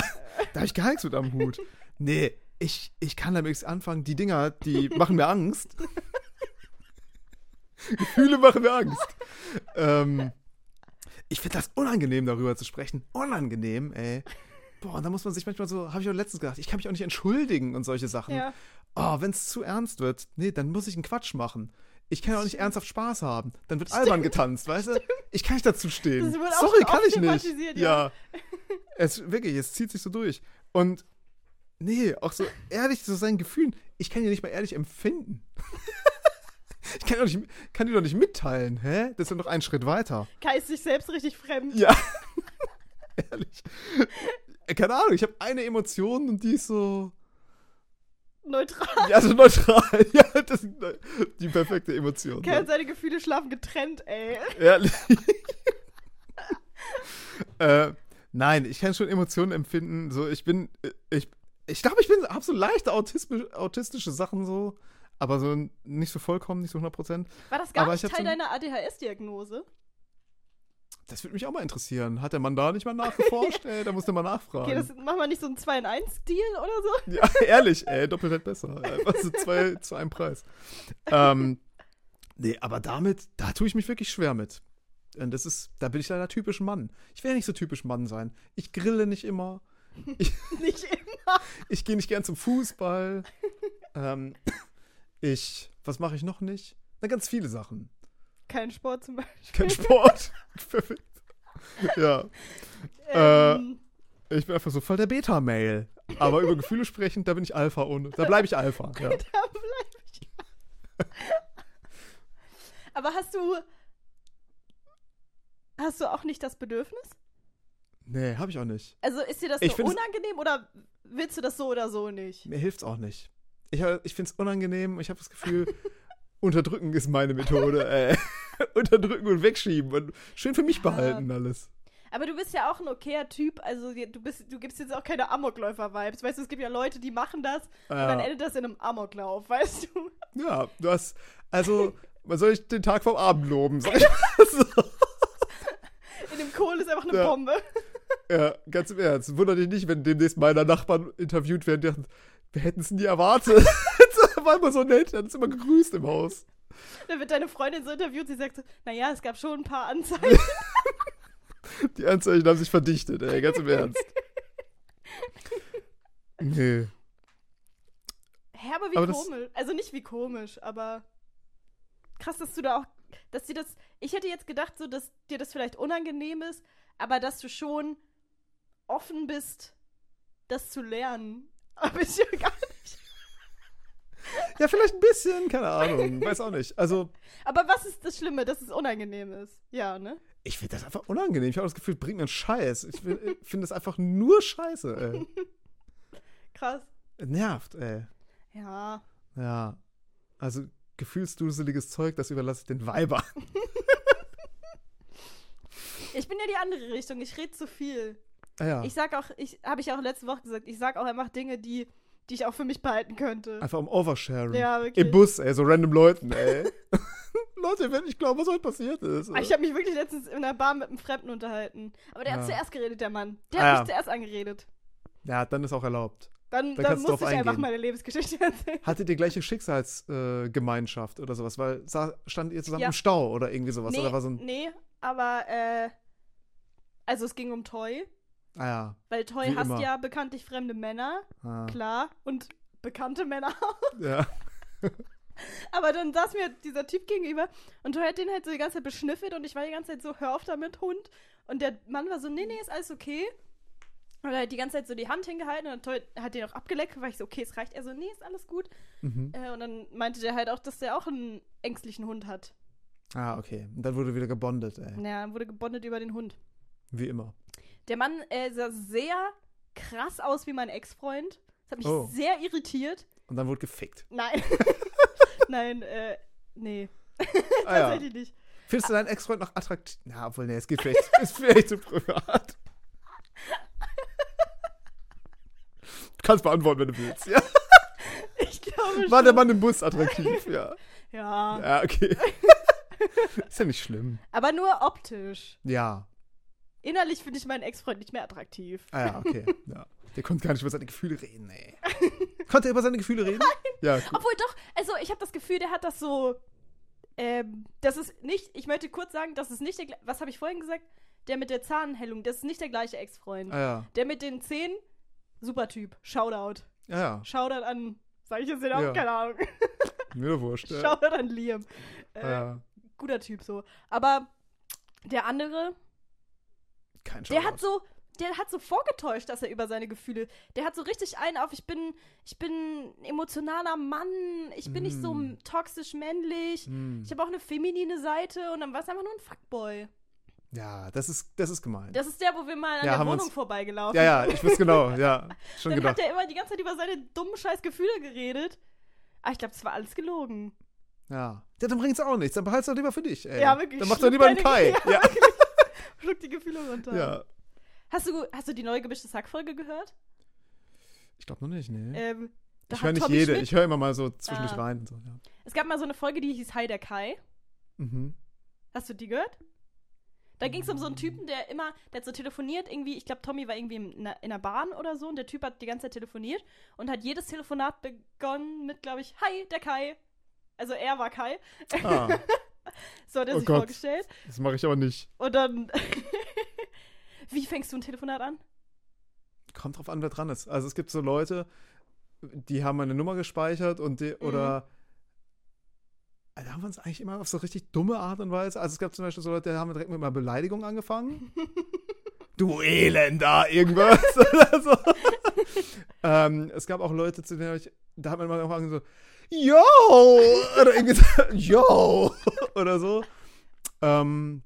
da habe ich gar nichts mit am Hut. Nee, ich, ich kann damit nichts anfangen. Die Dinger, die machen mir Angst. Gefühle machen mir Angst. Ähm, ich finde das unangenehm, darüber zu sprechen. Unangenehm, ey. Boah, und da muss man sich manchmal so, habe ich auch letztens gedacht, ich kann mich auch nicht entschuldigen und solche Sachen. Ja. Oh, wenn es zu ernst wird, nee, dann muss ich einen Quatsch machen. Ich kann ja auch nicht ernsthaft Spaß haben. Dann wird Stimmt. albern getanzt, weißt du? Ich kann nicht dazu stehen. Sorry, kann ich nicht. Ja. Es wirklich, es zieht sich so durch. Und nee, auch so ehrlich zu seinen Gefühlen. Ich kann ja nicht mal ehrlich empfinden. ich kann, nicht, kann die doch nicht mitteilen, hä? Das ist ja noch ein Schritt weiter. Kai ist sich selbst richtig fremd. Ja. ehrlich. Äh, Keine Ahnung, ich habe eine Emotion und die ist so. Neutral. Ja, so neutral. Ja, das ist die perfekte Emotion. Ja. und seine Gefühle schlafen getrennt, ey. Ehrlich. äh, nein, ich kann schon Emotionen empfinden. So, ich bin, äh, ich, ich glaube, ich bin, hab so leichte autistische Sachen so, aber so nicht so vollkommen, nicht so 100 Prozent. War das gar Aber nicht Teil so- deiner ADHS-Diagnose? Das würde mich auch mal interessieren. Hat der Mann da nicht mal nachgeforscht? ey, da muss der mal nachfragen. Okay, das machen wir nicht so ein 2 in 1 Deal oder so? ja, ehrlich, ey, doppelt halt besser. Einfach so zwei zu einem Preis. Ähm, nee, aber damit, da tue ich mich wirklich schwer mit. Und das ist, da bin ich leider typisch Mann. Ich will ja nicht so typisch Mann sein. Ich grille nicht immer. Nicht immer. Ich gehe nicht gern zum Fußball. ähm, ich, was mache ich noch nicht? Na, ganz viele Sachen. Kein Sport zum Beispiel. Kein Sport. Perfekt. Ja, Äh, Ähm, ich bin einfach so voll der Beta-Mail. Aber über Gefühle sprechen, da bin ich Alpha ohne. Da bleibe ich Alpha. Ja. da bleib ich. Aber hast du. Hast du auch nicht das Bedürfnis? Nee, habe ich auch nicht. Also ist dir das Ich so unangenehm oder willst du das so oder so nicht? Mir hilft's auch nicht. Ich, ich finde es unangenehm. Ich habe das Gefühl, unterdrücken ist meine Methode. Äh. unterdrücken und wegschieben und schön für mich Ja. behalten alles. Aber du bist ja auch ein okayer Typ, also du bist, du gibst jetzt auch keine Amokläufer-Vibes. Weißt du, es gibt ja Leute, die machen das und dann Ja, endet das in einem Amoklauf, weißt du? ja, du hast, also, man soll ich den Tag vom Abend loben, sag ich mal so. In dem Kohl ist einfach eine Ja. Bombe. Ja, ganz im Ernst. Wunder dich nicht, wenn demnächst meine Nachbarn interviewt werden, die wir hätten es nie erwartet. War immer so nett, hat uns immer gegrüßt im Haus. Dann wird deine Freundin so interviewt, sie sagt so, naja, es gab schon ein paar Anzeichen. Die Anzeichen haben sich verdichtet, ey, ganz im Ernst. Nee. Hä, aber wie Aber komisch. Also nicht wie komisch, aber krass, dass du da auch, dass dir das, ich hätte jetzt gedacht, so, dass dir das vielleicht unangenehm ist, aber dass du schon offen bist, das zu lernen. Aber ich ja gar. Ja, vielleicht ein bisschen, keine Ahnung, weiß auch nicht. Also, Aber was ist das Schlimme, dass es unangenehm ist? Ja, ne? ich finde das einfach unangenehm. Ich habe das Gefühl, es bringt mir einen Scheiß. Ich finde es einfach nur Scheiße, ey. Krass. Nervt, ey. Ja. Ja. Also, gefühlsduseliges Zeug, das überlasse ich den Weibern. Ich bin ja die andere Richtung. Ich rede zu viel. Ja. Ich sag auch, ich habe ich auch letzte Woche gesagt, ich sag auch einfach Dinge, die, die ich auch für mich behalten könnte. Einfach um Oversharing. Ja, wirklich. Im Bus, ey, so random Leuten, ey. Leute, ihr werdet nicht glauben, was heute passiert ist. Ah, Ich habe mich wirklich letztens in der Bahn mit einem Fremden unterhalten. Aber der hat Ja. zuerst geredet, der Mann. Der Ah, hat ja. mich zuerst angeredet. Ja, dann ist auch erlaubt. Dann, Da dann musste drauf ich einfach eingehen. meine Lebensgeschichte erzählen. Hattet ihr gleiche Schicksalsgemeinschaft äh, oder sowas? Weil sa standet ihr zusammen Ja. im Stau oder irgendwie sowas? nee, Oder war so ein. nee, aber äh, also es ging um Toy, Ah ja. weil Toy Wie hasst immer. ja bekanntlich fremde Männer, Ah, klar, und bekannte Männer auch. ja. Aber dann saß mir dieser Typ gegenüber und Toy hat den halt so die ganze Zeit beschnüffelt und ich war die ganze Zeit so, hör auf damit, Hund. Und der Mann war so, nee, nee, ist alles okay. Und er hat die ganze Zeit so die Hand hingehalten und Toy hat den auch abgeleckt, war ich so, okay, es reicht. Er so, nee, ist alles gut. Mhm. Äh, und dann meinte der halt auch, dass der auch einen ängstlichen Hund hat. Ah, okay. Und dann wurde wieder gebondet, ey. Naja, dann wurde gebondet über den Hund. Wie immer. Der Mann äh, sah sehr krass aus wie mein Ex-Freund. Das hat mich Oh. sehr irritiert. Und dann wurde gefickt. Nein. Nein, äh, nee. Ah, ja. Tatsächlich nicht. Findest du deinen Ex-Freund noch attraktiv? Na, obwohl, nee, es geht vielleicht, ist vielleicht zu privat. Du kannst beantworten, wenn du willst, ja? Ich glaube War der. Mann im Bus attraktiv, ja. Ja. Ja, okay. ist ja nicht schlimm. Aber nur optisch. Ja. Innerlich finde ich meinen Ex-Freund nicht mehr attraktiv. Ah ja, okay. Ja. Der konnte gar nicht über seine Gefühle reden, ey. Konnte er über seine Gefühle reden? Ja, gut. Obwohl doch, also ich habe das Gefühl, der hat das so. Ähm, das ist nicht, ich möchte kurz sagen, das ist nicht der, was habe ich vorhin gesagt? Der mit der Zahnhellung, das ist nicht der gleiche Ex-Freund. Ah ja. Der mit den Zähnen, super Typ. Shoutout. Ja, ja. Shoutout an, sag ich jetzt den auch? Ja. Keine Ahnung. Mir doch wurscht. Shoutout an Liam. Äh, Ah, ja. Guter Typ so. Aber der andere, Kein der Shoutout. hat so, der hat so vorgetäuscht, dass er über seine Gefühle, der hat so richtig einen auf, ich bin, ich bin ein emotionaler Mann, ich bin nicht so Mm. toxisch männlich, Hm. ich habe auch eine feminine Seite und dann war es einfach nur ein Fuckboy. Ja, das ist, das ist gemein. Das ist der, wo wir mal an Ja, der Wohnung uns- vorbeigelaufen ja, ja, ich weiß genau, ja. Schon Dann gedacht. hat er immer die ganze Zeit über seine dummen scheiß Gefühle geredet. Aber ich glaube, das war alles gelogen. Ja. ja dann bringt's auch nichts. Dann behalt's doch lieber für dich, ey. Ja, wirklich. Dann mach doch lieber einen Kai. Ja, Ja. Schluck die Gefühle runter. ja. Hast du, hast du die neue gemischte Sackfolge gehört? Ich glaube noch nicht, nee. Ähm, ich höre nicht Tommy jede. Schmidt- Ich höre immer mal so zwischendurch Ah. rein. Und so, ja. Es gab mal so eine Folge, die hieß Hi der Kai. mhm. Hast du die gehört? Da ging es um so einen Typen, der immer, der hat so telefoniert, irgendwie, ich glaube, Tommy war irgendwie in einer, in einer Bahn oder so und der Typ hat die ganze Zeit telefoniert und hat jedes Telefonat begonnen mit, glaube ich, Hi, der Kai. Also er war Kai. Ah, So hat er Oh sich Gott. vorgestellt. das mache ich aber nicht. Und dann. Wie fängst du ein Telefonat an? Kommt drauf an, wer dran ist. Also es gibt so Leute, die haben meine Nummer gespeichert und die, Mhm. oder also haben wir uns eigentlich immer auf so richtig dumme Art und Weise. Also es gab zum Beispiel so Leute, die haben direkt mit einer Beleidigung angefangen. du Elender, irgendwas oder so. ähm, es gab auch Leute, zu denen ich, da hat man immer angefangen so, yo, oder irgendwie so, yo, oder so. Ähm,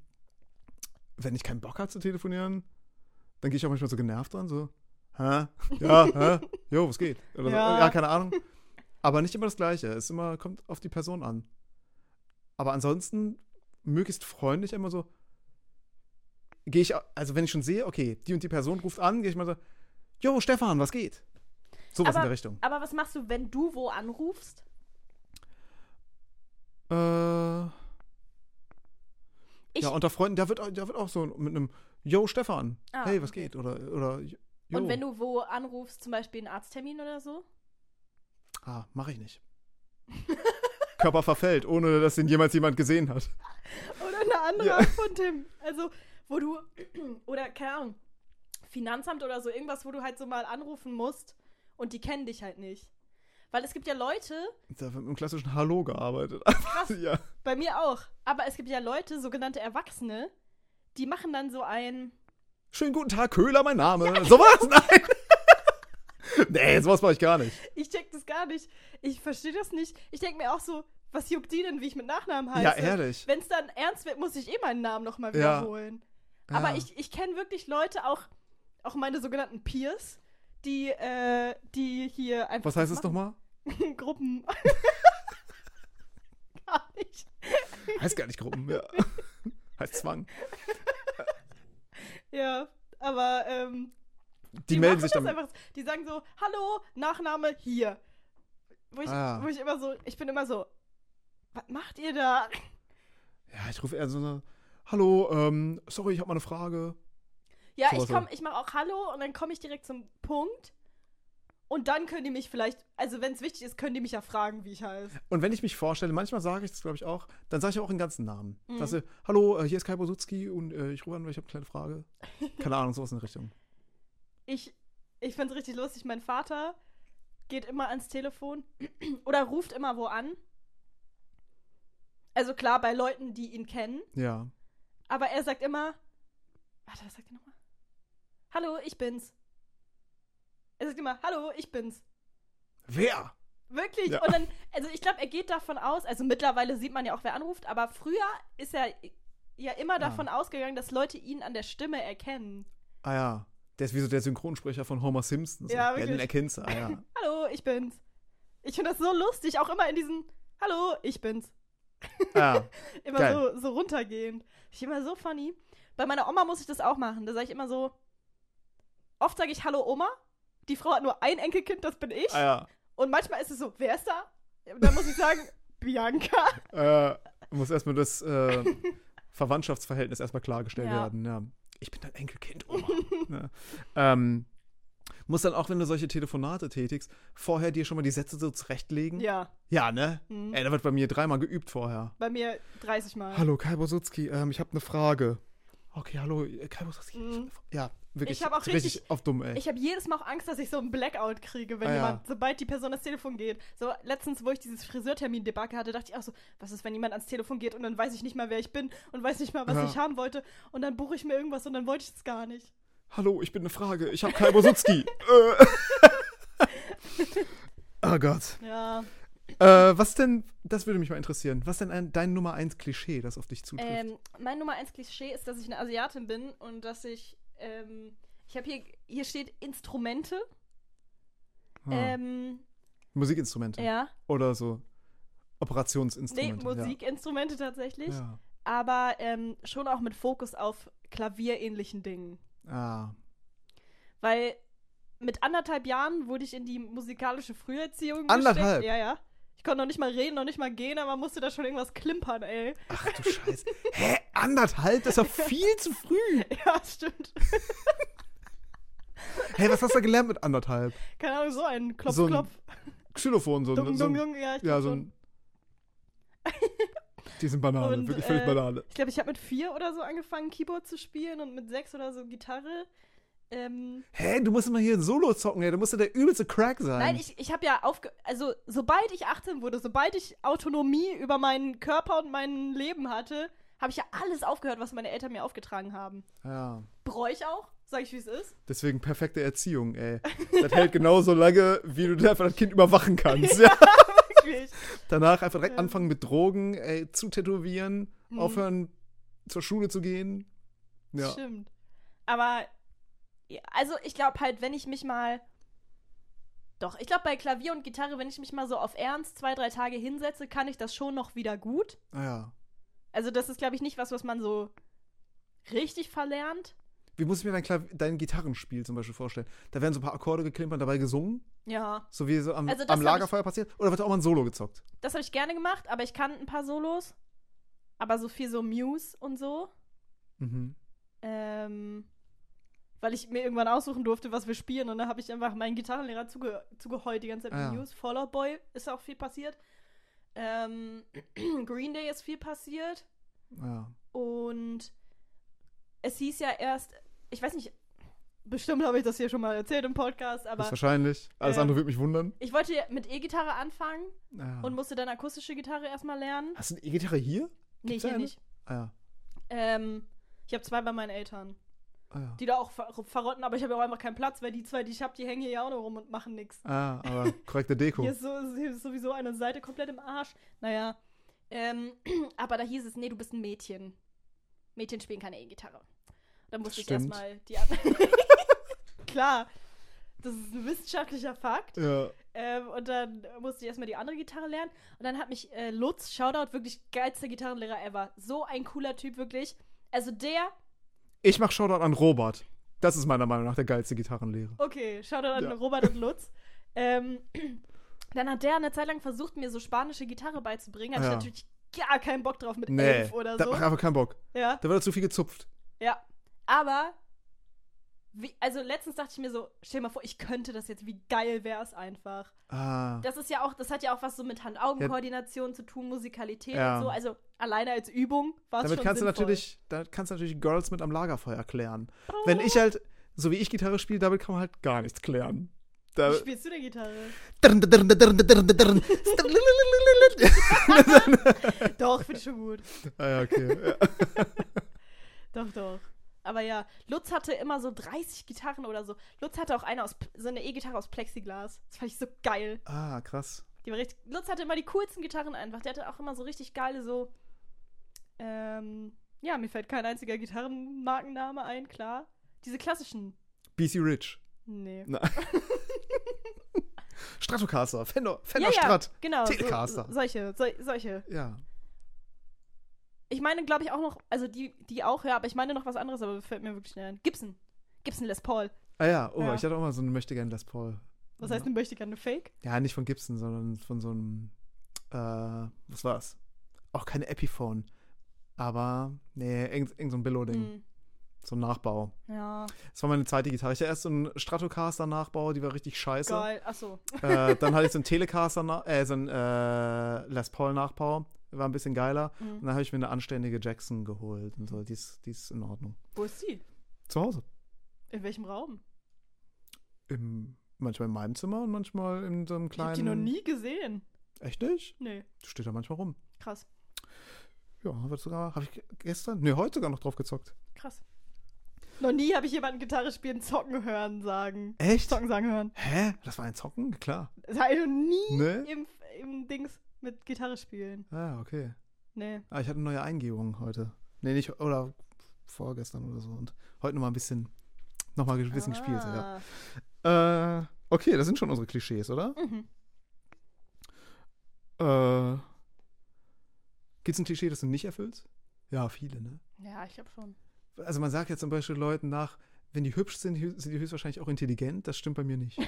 wenn ich keinen Bock habe zu telefonieren, dann gehe ich auch manchmal so genervt dran, so, hä? Ja, hä? Jo, was geht? Oder so. Ja. ja, keine Ahnung. Aber nicht immer das Gleiche. Es immer, kommt auf die Person an. Aber ansonsten möglichst freundlich immer so, gehe ich, also wenn ich schon sehe, okay, die und die Person ruft an, gehe ich mal so, Jo, Stefan, was geht? Sowas in der Richtung. Aber was machst du, wenn du wo anrufst? Äh, Ich, ja, unter Freunden, da wird, da wird auch so mit einem Jo, Stefan, Ah, hey, was okay. geht? Oder, oder Jo. und wenn du wo anrufst, zum Beispiel einen Arzttermin oder so? Ah, mache ich nicht. Körper verfällt, ohne dass ihn jemals jemand gesehen hat. Oder eine andere Ja. Von Tim. Also, wo du, oder keine Ahnung, Finanzamt oder so, irgendwas, wo du halt so mal anrufen musst und die kennen dich halt nicht. Weil es gibt ja Leute, Da wird mit dem klassischen Hallo gearbeitet. krass, ja. bei mir auch, aber es gibt ja Leute, sogenannte Erwachsene, die machen dann so ein, Schönen guten Tag, Köhler, mein Name. Sowas? Nein. nee, sowas mache ich gar nicht. ich check das gar nicht, ich verstehe das nicht. Ich denke mir auch so, was juckt die denn, wie ich mit Nachnamen heiße? Ja, ehrlich. Wenn es dann ernst wird, muss ich eh meinen Namen nochmal Ja. wiederholen. Aber Ja. ich, ich kenne wirklich Leute, auch, auch meine sogenannten Peers, die, äh, die hier einfach. Was heißt es machen. nochmal? Gruppen. Gar nicht. Heißt gar nicht Gruppen, ja. heißt Zwang. Ja, aber ähm, Die, melden machen sich dann. einfach. Die sagen so, hallo, Nachname hier. Wo ich, Ah. wo ich immer so, ich bin immer so, was macht ihr da? Ja, ich rufe eher so eine. Hallo, ähm, sorry, ich habe mal eine Frage. Ja, Sowas ich komm, ich mache auch Hallo und dann komme ich direkt zum Punkt. Und dann können die mich vielleicht, also wenn es wichtig ist, können die mich ja fragen, wie ich heiße. Und wenn ich mich vorstelle, manchmal sage ich das, glaube ich, auch, dann sage ich auch den ganzen Namen. Mhm. Dass ich, hallo, äh, hier ist Kai Bosutzki und äh, ich rufe an, weil ich habe eine kleine Frage. Keine Ahnung, sowas in der Richtung. Ich, ich finde es richtig lustig. Mein Vater geht immer ans Telefon oder ruft immer wo an. Also klar, bei Leuten, die ihn kennen. Ja. Aber er sagt immer, warte, was sagt er nochmal? Hallo, ich bin's. Er sagt immer, hallo, ich bin's. Wer? Wirklich? Ja. Und dann, also ich glaube, er geht davon aus, also mittlerweile sieht man ja auch, wer anruft, aber früher ist er ja immer Ah. davon ausgegangen, dass Leute ihn an der Stimme erkennen. Ah ja. Der ist wie so der Synchronsprecher von Homer Simpson. So. Ja, ja, den wirklich. erkennst du. Ah, ja. Hallo, ich bin's. Ich finde das so lustig, auch immer in diesen Hallo, ich bin's. ah, Immer Geil. so, so runtergehend. Ich immer so funny. Bei meiner Oma muss ich das auch machen. Da sage ich immer so, oft sage ich Hallo Oma. Die Frau hat nur ein Enkelkind, das bin ich. ah ja. Und manchmal ist es so, wer ist da? Und dann muss ich sagen, Bianca. Äh, muss erstmal das äh, Verwandtschaftsverhältnis erstmal klargestellt Ja. werden. Ja. Ich bin dein Enkelkind, Oma. ja. ähm, muss dann auch, wenn du solche Telefonate tätigst, vorher dir schon mal die Sätze so zurechtlegen? Ja, Ja, ne? Mhm. Ey, da wird bei mir dreimal geübt vorher. bei mir 30 Mal. Hallo, Kai Bosutzki, ähm, ich habe eine Frage. Okay, hallo, äh, Kai Bosutzki. Mhm. Fra- Ja, wirklich. Ich hab auch richtig- auf dumm, ey. Ich habe jedes Mal auch Angst, dass ich so einen Blackout kriege, wenn Ah, ja. jemand, sobald die Person ans Telefon geht. So letztens, wo ich dieses Friseurtermin-Debakel hatte, dachte ich auch so, was ist, wenn jemand ans Telefon geht und dann weiß ich nicht mal, wer ich bin und weiß nicht mal, was Ja. ich haben wollte und dann buche ich mir irgendwas und dann wollte ich es gar nicht. Hallo, ich bin eine Frage. Ich habe Kai Bosutzki. äh. oh Gott. Ja. Äh, was denn, das würde mich mal interessieren, was denn ein, dein Nummer 1 Klischee, das auf dich zutrifft? Ähm, mein Nummer 1 Klischee ist, dass ich eine Asiatin bin und dass ich, ähm, ich habe hier, hier steht Instrumente. Ah, Ähm, Musikinstrumente. ja. Oder so Nee, Operationsinstrumente. Musikinstrumente tatsächlich. Ja. Aber ähm, schon auch mit Fokus auf klavierähnlichen Dingen. ja. Ah. Weil mit anderthalb Jahren wurde ich in die musikalische Früherziehung Anderthalb? gesteckt. Ja, ja. Ich konnte noch nicht mal reden, noch nicht mal gehen, aber musste da schon irgendwas klimpern, ey. Ach du Scheiße. Hä? Anderthalb? Das ist doch viel zu früh. Ja, stimmt. Hä, was hast du gelernt mit anderthalb? Keine Ahnung, so ein Klopf, So ein Klopf. Xylophon, so, Dung, ein- so, ein- dung, ja, ich Ja, so ein. Die sind Banane, Und, wirklich völlig äh, Banane. Ich glaube, ich habe mit vier oder so angefangen, Keyboard zu spielen und mit sechs oder so Gitarre. Ähm, Hä, du musst immer hier Solo zocken, ey. Du musst ja der übelste Crack sein. nein, ich, ich habe ja aufge... Also, sobald ich 18 wurde, sobald ich Autonomie über meinen Körper und mein Leben hatte, habe ich ja alles aufgehört, was meine Eltern mir aufgetragen haben. Ja. Bereue ich auch, sag ich, wie es ist. Deswegen perfekte Erziehung, ey. Das hält genauso lange, wie du einfach das Kind überwachen kannst. Ja. Wirklich. Danach einfach direkt Ja. anfangen mit Drogen, ey, zu tätowieren, Mhm. aufhören zur Schule zu gehen. Ja. Stimmt. Aber, also ich glaube halt, wenn ich mich mal. Doch, ich glaube bei Klavier und Gitarre, wenn ich mich mal so auf Ernst zwei, drei Tage hinsetze, kann ich das schon noch wieder gut. Ah ja. Also das ist, glaube ich, nicht was, was man so richtig verlernt. Wie muss ich mir dein, Klav dein Gitarrenspiel zum Beispiel vorstellen? Da werden so ein paar Akkorde geklimpert, dabei gesungen, Ja. so wie so am, Also am Lagerfeuer passiert? Oder wird auch mal ein Solo gezockt? Das habe ich gerne gemacht, aber ich kann ein paar Solos. Aber so viel so Muse und so. Mhm. Ähm, weil ich mir irgendwann aussuchen durfte, was wir spielen. Und dann habe ich einfach meinen Gitarrenlehrer zuge zugeheult die ganze Zeit Ah, mit ja. Muse. Fall Out Boy ist auch viel passiert. Ähm, Green Day ist viel passiert. Ja. Und es hieß ja erst, ich weiß nicht, bestimmt habe ich das hier schon mal erzählt im Podcast, aber wahrscheinlich. Alles ähm, andere würde mich wundern. ich wollte mit E-Gitarre anfangen Ja. und musste dann akustische Gitarre erstmal lernen. Hast du eine E-Gitarre hier? Nee, Gibt's da hier eine? nicht. Ah ja. Ähm, ich habe zwei bei meinen Eltern, Ah, ja. die da auch ver verrotten, aber ich habe ja auch einfach keinen Platz, weil die zwei, die ich habe, die hängen hier ja auch noch rum und machen nichts. ah aber korrekte Deko. Hier, ist so, hier ist sowieso eine Seite komplett im Arsch. Naja, ähm, aber da hieß es, nee, du bist ein Mädchen. Mädchen spielen keine E-Gitarre. Da musste ich erstmal die Klar, das ist ein wissenschaftlicher Fakt. Ja. Ähm, und dann musste ich erstmal die andere Gitarre lernen. Und dann hat mich äh, Lutz, Shoutout, wirklich geilster Gitarrenlehrer ever. So ein cooler Typ, wirklich. Also der, Ich mach Shoutout an Robert. Das ist meiner Meinung nach der geilste Gitarrenlehrer. okay, Shoutout an Ja. Robert und Lutz. ähm, dann hat der eine Zeit lang versucht, mir so spanische Gitarre beizubringen. Hatte Ja. ich natürlich gar keinen Bock drauf mit Nee, elf oder da so. macht einfach keinen Bock. Ja, Da wird zu viel gezupft. ja. Aber, wie, also letztens dachte ich mir so, stell dir mal vor, ich könnte das jetzt, wie geil wäre es einfach. Ah. Das ist ja auch, das hat ja auch was so mit Hand-Augen-Koordination zu tun, Musikalität Ja. und so. Also alleine als Übung war es Damit schon kannst du natürlich, da kannst du natürlich Girls mit am Lagerfeuer klären. Wenn ich halt, so wie ich Gitarre spiele, damit kann man halt gar nichts klären. Da, Wie spielst du denn Gitarre? Doch, finde ich schon gut. ah, ja, okay. Ja. Doch, doch. Aber ja, Lutz hatte immer so 30 Gitarren oder so. Lutz hatte auch eine aus, so eine E-Gitarre aus Plexiglas. Das fand ich so geil. Ah, krass. Die war richtig, Lutz hatte immer die coolsten Gitarren einfach. Der hatte auch immer so richtig geile, so. Ähm, ja, mir fällt kein einziger Gitarrenmarkenname ein, klar. Diese klassischen. BC Rich. Nee. Na. Stratocaster, Fender, Fender ja, ja, Strat. genau. Telecaster. so, solche, so, solche. Ja. Ich meine, glaube ich, auch noch, also die, die auch, ja, aber ich meine noch was anderes, aber fällt mir wirklich schnell ein. Gibson. Gibson Les Paul. Ah ja, oh, Ja. ich hatte auch mal so einen möchtegern Les Paul. Was heißt denn, möchte ich gerne Fake? Ja, nicht von Gibson, sondern von so einem, äh, was war's? Auch keine Epiphone. Aber, nee, irgend, irgend so ein Billo-Ding. Hm, So ein Nachbau. ja, Das war meine zweite Gitarre. Ich hatte erst so einen Stratocaster-Nachbau, die war richtig scheiße. geil. Achso. äh, dann hatte ich so einen Telecaster, äh, so einen äh, Les Paul-Nachbau. War ein bisschen geiler. Und Mhm. dann habe ich mir eine anständige Jackson geholt und so. Die ist, die ist in Ordnung. Wo ist sie? Zu Hause. In welchem Raum? Im, manchmal in meinem Zimmer und manchmal in so einem Ich hab kleinen. die noch nie gesehen. Echt nicht? Nee, Steht da manchmal rum. krass. Ja, habe sogar, habe ich ge- gestern, nee, heute sogar noch drauf gezockt. Krass. Noch nie habe ich jemanden Gitarre spielen, zocken hören sagen. Echt? Zocken sagen hören. Hä? Das war ein Zocken? Klar. Das habe ich noch nie Ne? im, im Dings mit Gitarre spielen. Ah, okay. Nee. Ah, ich hatte neue Eingebungen heute. Nee, nicht, oder vorgestern oder so. Und heute nochmal ein bisschen, nochmal ein bisschen gespielt, ja. Ah. Äh, okay, das sind schon unsere Klischees, oder? Mhm. Äh, Gibt es ein Klischee, das du nicht erfüllst? Ja, viele, ne? Ja, ich glaube schon. Also man sagt ja zum Beispiel Leuten nach, wenn die hübsch sind, sind die höchstwahrscheinlich auch intelligent. Das stimmt bei mir nicht.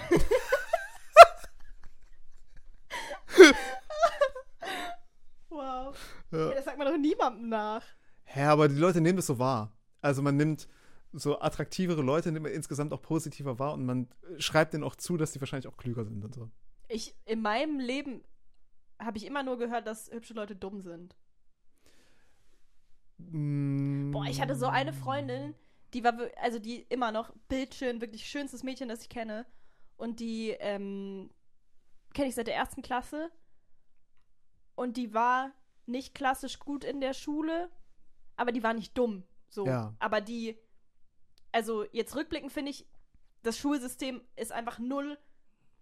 Wow. ja. Ja, das sagt man doch niemandem nach. Hä, aber die Leute nehmen das so wahr. Also man nimmt so attraktivere Leute nimmt man insgesamt auch positiver wahr und man schreibt denen auch zu, dass die wahrscheinlich auch klüger sind und so. Ich, in meinem Leben habe ich immer nur gehört, dass hübsche Leute dumm sind. Boah, ich hatte so eine Freundin, die war, also die immer noch bildschön, wirklich schönstes Mädchen, das ich kenne. Und die ähm, kenne ich seit der ersten Klasse. Und die war nicht klassisch gut in der Schule, aber die war nicht dumm. So. Ja. Aber die, also jetzt rückblickend finde ich, das Schulsystem ist einfach null.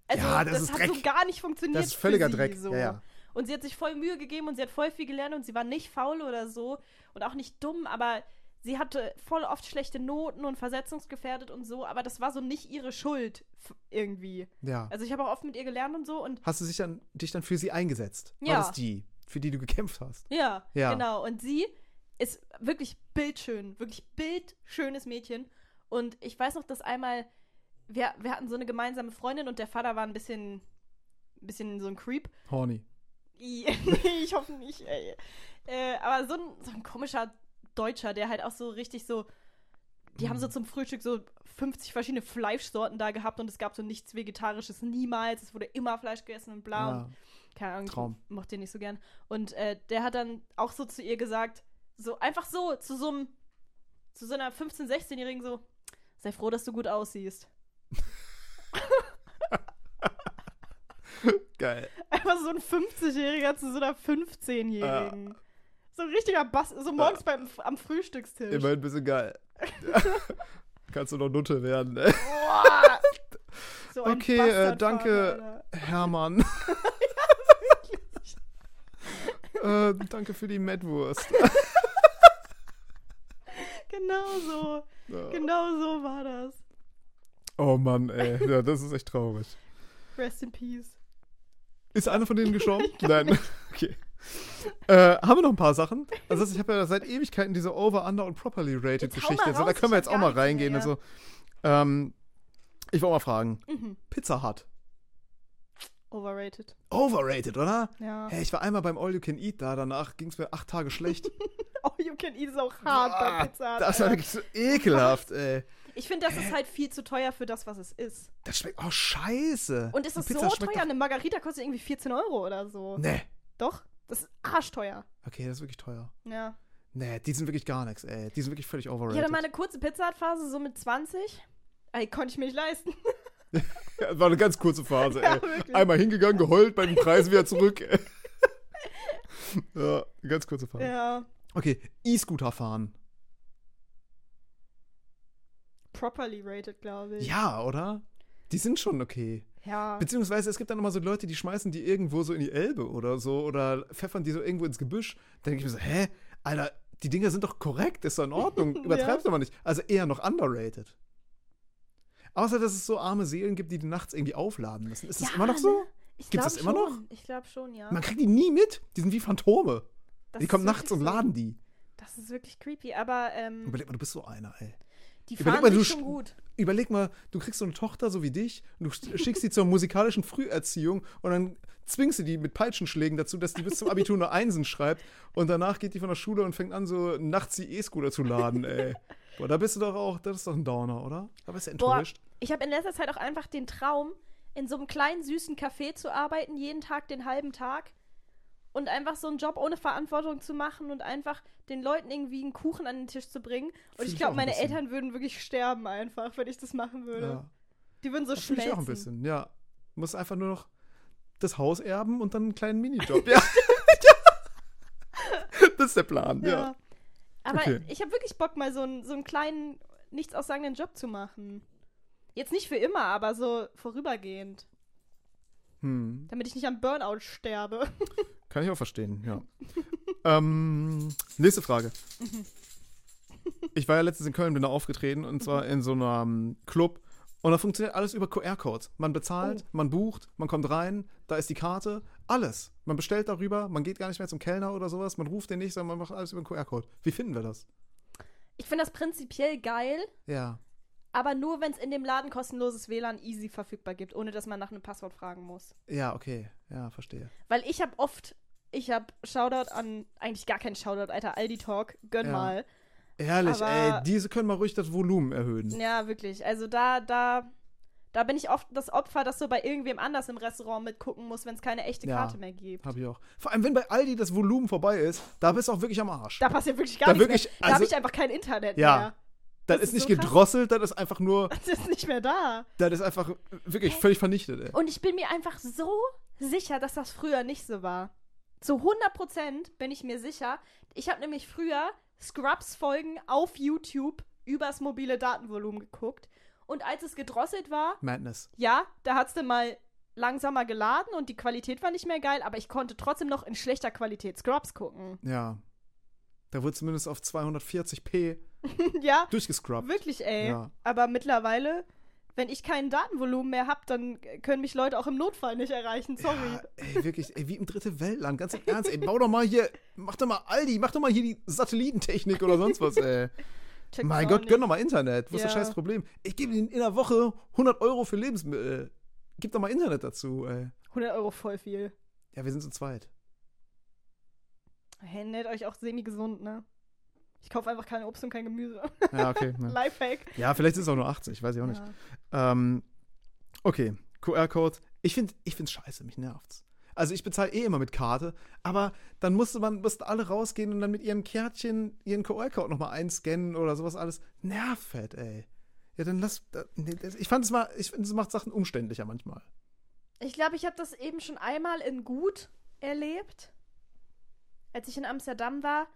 Also Ja, das das, hat Dreck. so gar nicht funktioniert. Das ist völliger sie, Dreck. So. Ja, ja. Und sie hat sich voll Mühe gegeben und sie hat voll viel gelernt und sie war nicht faul oder so und auch nicht dumm, aber sie hatte voll oft schlechte Noten und versetzungsgefährdet und so, aber das war so nicht ihre Schuld irgendwie. ja. Also ich habe auch oft mit ihr gelernt und so und Hast du dich dann, dich dann für sie eingesetzt? Ja. War das die, für die du gekämpft hast? ja, Ja. genau. Und sie ist wirklich bildschön, wirklich bildschönes Mädchen. Und ich weiß noch, dass einmal, wir, wir hatten so eine gemeinsame Freundin und der Vater war ein bisschen, ein bisschen so ein Creep. Horny. Ich hoffe nicht, ey. Äh, aber so ein, so ein komischer Deutscher, der halt auch so richtig so. Die haben so Mhm. zum Frühstück so 50 verschiedene Fleischsorten da gehabt und es gab so nichts Vegetarisches niemals. Es wurde immer Fleisch gegessen und bla. Und Ja. Keine Ahnung, Traum. ich mochte den nicht so gern. Und äh, der hat dann auch so zu ihr gesagt, so einfach so, zu so einem, zu so einer 15-, 16-Jährigen so, sei froh, dass du gut aussiehst. Geil. Einfach so ein 50-Jähriger zu so einer 15-Jährigen. So ein richtiger Bass, so morgens beim, am Frühstückstisch. Immerhin ein bisschen geil. Kannst du noch Nutte werden, ey. So Okay, äh, danke. Alter. Hermann. äh, danke für die Mettwurst. Genau so. Ja. Genau so war das. Oh Mann, ey. Ja, das ist echt traurig. Rest in peace. Ist einer von denen gestorben? Nein. Okay. Äh, haben wir noch ein paar Sachen? Also ich habe ja seit Ewigkeiten diese Over, Under und Properly Rated Jetzt Geschichte. mal So, da raus, können wir jetzt auch mal reingehen und mehr. so. Ähm, ich wollte mal fragen. Mhm. Pizza Hut. Overrated. Overrated, oder? Ja. Hey, ich war einmal beim All You Can Eat da, danach ging es mir acht Tage schlecht. Oh, you can eat ist auch hart bei Ah, Pizza. Das war wirklich so ekelhaft, ey. Ich finde, das ist halt viel zu teuer für das, was es ist. Das schmeckt auch scheiße. Und ist das Pizza so teuer? Eine Margarita kostet irgendwie 14 Euro oder so. Nee. Doch? Das ist arschteuer. Okay, das ist wirklich teuer. Ja. Nee, die sind wirklich gar nichts, ey. Die sind wirklich völlig Ich overrated. hatte mal eine kurze Pizza-Phase, so mit 20. Ey, konnte ich mir nicht leisten. Ja, das war eine ganz kurze Phase, Ja. Einmal hingegangen, geheult, bei den Preisen wieder zurück. ja, eine ganz kurze Phase. Ja. Okay, E-Scooter fahren. Properly rated, glaube ich. Ja, oder? Die sind schon okay. Ja. Beziehungsweise es gibt dann immer so Leute, die schmeißen die irgendwo so in die Elbe oder so oder pfeffern die so irgendwo ins Gebüsch. Dann denke ich mir so, hä? Alter, die Dinger sind doch korrekt, ist doch in Ordnung. Übertreib's doch mal nicht. Also eher noch underrated. Außer, dass es so arme Seelen gibt, die die nachts irgendwie aufladen müssen. Ist das Ja, immer noch so? ne? Gibt's glaub das immer noch? Ich glaube schon, ja. Man kriegt die nie mit. Die sind wie Phantome. Das die kommen nachts und laden die. Das ist wirklich creepy, aber ähm, Überleg mal, du bist so einer, ey. die überleg fahren mal, du schon gut. Überleg mal, du kriegst so eine Tochter so wie dich und du sch- schickst sie zur musikalischen Früherziehung und dann zwingst du die mit Peitschenschlägen dazu, dass die bis zum Abitur nur Einsen schreibt und danach geht die von der Schule und fängt an, so nachts die E-Scooter zu laden, ey. Boah, da bist du doch auch, das ist doch ein Downer, oder? Da bist du Boah, enttäuscht. ich habe in letzter Zeit auch einfach den Traum, in so einem kleinen süßen Café zu arbeiten, jeden Tag den halben Tag und einfach so einen Job ohne Verantwortung zu machen und einfach den Leuten irgendwie einen Kuchen an den Tisch zu bringen. Und Fühl ich glaube, meine bisschen. Eltern würden wirklich sterben einfach, wenn ich das machen würde. Ja. Die würden so Das fühle ich schmelzen. auch ein bisschen, ja. Muss einfach nur noch das Haus erben und dann einen kleinen Minijob. ja. das ist der Plan, ja. Ja. Aber Okay. ich habe wirklich Bock, mal so einen, so einen kleinen, nichts aussagenden Job zu machen. Jetzt nicht für immer, aber so vorübergehend. Hm. Damit ich nicht am Burnout sterbe. Kann ich auch verstehen, ja. ähm, nächste Frage. Ich war ja letztens in Köln, bin da aufgetreten und zwar in so einem Club. Und da funktioniert alles über QR-Codes. Man bezahlt, Oh. man bucht, man kommt rein, da ist die Karte, alles. Man bestellt darüber, man geht gar nicht mehr zum Kellner oder sowas, man ruft den nicht, sondern man macht alles über den QR-Code. Wie finden wir das? Ich finde das prinzipiell geil, Ja. aber nur, wenn es in dem Laden kostenloses WLAN easy verfügbar gibt, ohne dass man nach einem Passwort fragen muss. Ja, okay. Ja, verstehe. Weil ich habe oft, ich habe Shoutout an, eigentlich gar keinen Shoutout, Alter, Aldi Talk, gönn Ja. mal. Ehrlich, Aber- ey, diese können mal ruhig das Volumen erhöhen. Ja, wirklich. Also da, da, da bin ich oft das Opfer, das so bei irgendwem anders im Restaurant mitgucken muss, wenn es keine echte Ja. Karte mehr gibt. Hab ich auch. Vor allem, wenn bei Aldi das Volumen vorbei ist, da bist du auch wirklich am Arsch. Da passiert wirklich gar Da nichts wirklich, mehr. Da habe also- ich einfach kein Internet Ja. mehr. das, das ist ist nicht so gedrosselt, das ist einfach nur, Das ist nicht mehr da. das ist einfach wirklich völlig vernichtet, ey. Und ich bin mir einfach so sicher, dass das früher nicht so war. Zu 100% bin ich mir sicher. Ich habe nämlich früher Scrubs-Folgen auf YouTube übers mobile Datenvolumen geguckt. Und als es gedrosselt war, Madness. ja, da hat es dann mal langsamer geladen und die Qualität war nicht mehr geil, aber ich konnte trotzdem noch in schlechter Qualität Scrubs gucken. Ja. Da wurde zumindest auf 240p ja, durchgescrubbt. wirklich, ey. Ja. Aber mittlerweile wenn ich kein Datenvolumen mehr habe, dann können mich Leute auch im Notfall nicht erreichen. Sorry. Ja, ey, wirklich, ey, wie im dritte Weltland, ganz im Ernst, ey, bau doch mal hier, mach doch mal Aldi, mach doch mal hier die Satellitentechnik oder sonst was, ey. Check's mein Gott, nicht. gönn doch mal Internet, wo ist das Ja. scheiß Problem? Ich gebe Ihnen in der Woche 100 Euro für Lebensmittel, gib doch mal Internet dazu, ey. 100 Euro voll viel. Ja, wir sind zu zweit. Hey, euch auch semi-gesund, ne? Ich kaufe einfach kein Obst und kein Gemüse. Ja, okay. ne. Lifehack. Ja, vielleicht ist es auch nur 80, weiß ich auch nicht. Ja. Ähm, okay, QR-Code. Ich finde ich find's scheiße, mich nervt's. Also ich bezahle eh immer mit Karte, aber dann musste man, mussten alle rausgehen und dann mit ihrem Kärtchen ihren QR-Code nochmal einscannen oder sowas alles. Nervfett, ey. Ja, dann lass. Ich fand es mal, ich finde, es macht Sachen umständlicher manchmal. Ich glaube, ich habe das eben schon einmal in Gut erlebt. Als ich in Amsterdam war,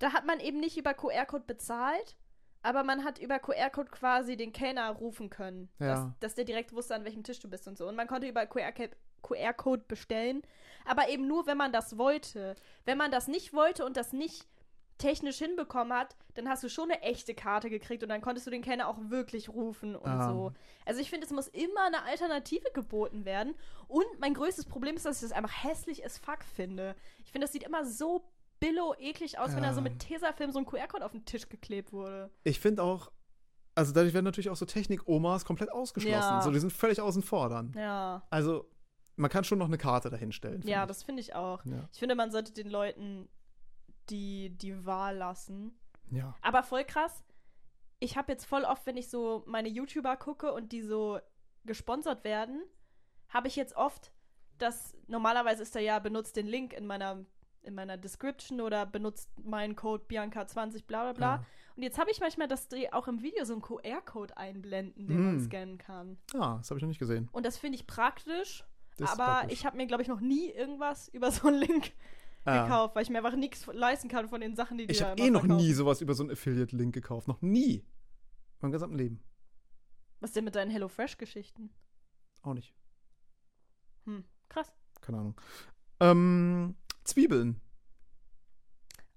da hat man eben nicht über QR-Code bezahlt, aber man hat über QR-Code quasi den Kellner rufen können. Ja. Dass, dass der direkt wusste, an welchem Tisch du bist und so. Und man konnte über QR-Code bestellen, aber eben nur, wenn man das wollte. Wenn man das nicht wollte und das nicht technisch hinbekommen hat, dann hast du schon eine echte Karte gekriegt und dann konntest du den Kellner auch wirklich rufen und Ah. so. Also ich finde, es muss immer eine Alternative geboten werden. Und mein größtes Problem ist, dass ich das einfach hässlich as fuck finde. Ich finde, das sieht immer so billo eklig aus, wenn da so mit Tesafilm so ein QR-Code auf den Tisch geklebt wurde. Ich finde auch, also dadurch werden natürlich auch so Technik-Omas komplett ausgeschlossen. Ja. So, die sind völlig außen vor dann. Ja. Also, man kann schon noch eine Karte dahinstellen. Ja, ich. das finde ich auch. Ja. Ich finde, man sollte den Leuten die, die Wahl lassen. ja. Aber voll krass. Ich habe jetzt voll oft, wenn ich so meine YouTuber gucke und die so gesponsert werden, habe ich jetzt oft, dass normalerweise ist da ja, benutzt den Link in meiner, in meiner Description oder benutzt meinen Code Bianca20, bla bla bla. Ja. Und jetzt habe ich manchmal, dass die auch im Video so einen QR-Code einblenden, den man Hm. scannen kann. Ah, das habe ich noch nicht gesehen. Und das finde ich praktisch, Das aber praktisch. ich habe mir, glaube ich, noch nie irgendwas über so einen Link Ah. gekauft, weil ich mir einfach nichts leisten kann von den Sachen, die die Ich habe eh noch verkaufen. nie sowas über so einen Affiliate-Link gekauft. Noch nie. Mein gesamten Leben. Was denn mit deinen HelloFresh-Geschichten? Auch nicht. Hm, krass. Keine Ahnung. Ähm, Zwiebeln.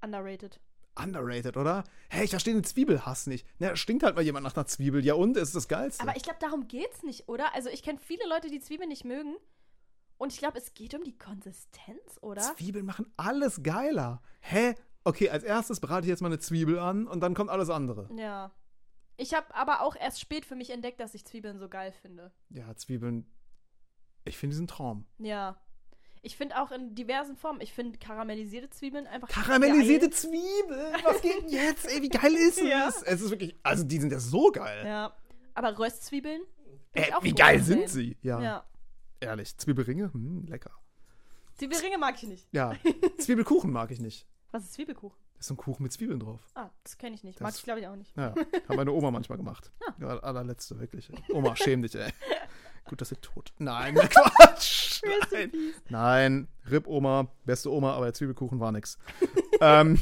Underrated. Underrated, oder? Hey, ich verstehe den Zwiebelhass nicht. Na, stinkt halt mal jemand nach einer Zwiebel. Ja, und? Ist das Geilste. Aber ich glaube, darum geht's nicht, oder? Also ich kenne viele Leute, die Zwiebeln nicht mögen. Und ich glaube, es geht um die Konsistenz, oder? Zwiebeln machen alles geiler. Hä? Okay, als erstes brate ich jetzt mal eine Zwiebel an und dann kommt alles andere. Ja. Ich habe aber auch erst spät für mich entdeckt, dass ich Zwiebeln so geil finde. Ja, Zwiebeln. Ich finde diesen Traum. Ja. Ich finde auch in diversen Formen. Ich finde karamellisierte Zwiebeln einfach Karamellisierte geil. Zwiebeln! Was geht denn jetzt? Ey, wie geil ist es? Ja. Es ist wirklich. Also, die sind ja so geil. Ja. Aber Röstzwiebeln? Äh, wie geil großer sind sie? Ja, Ja. ehrlich. Zwiebelringe? Hm, lecker. Zwiebelringe mag ich nicht. Ja. Zwiebelkuchen mag ich nicht. Was ist Zwiebelkuchen? Das ist so ein Kuchen mit Zwiebeln drauf. Ah, das kenne ich nicht. Das- Mag ich, glaube ich, auch nicht. Ja, hat meine Oma manchmal gemacht. Ah. Ja, allerletzte, wirklich. Oma, schäm dich, ey. Gut, dass sie tot. Nein, Quatsch. In Nein. peace. Nein, Rip Oma, beste Oma, aber der Zwiebelkuchen war nix. ähm,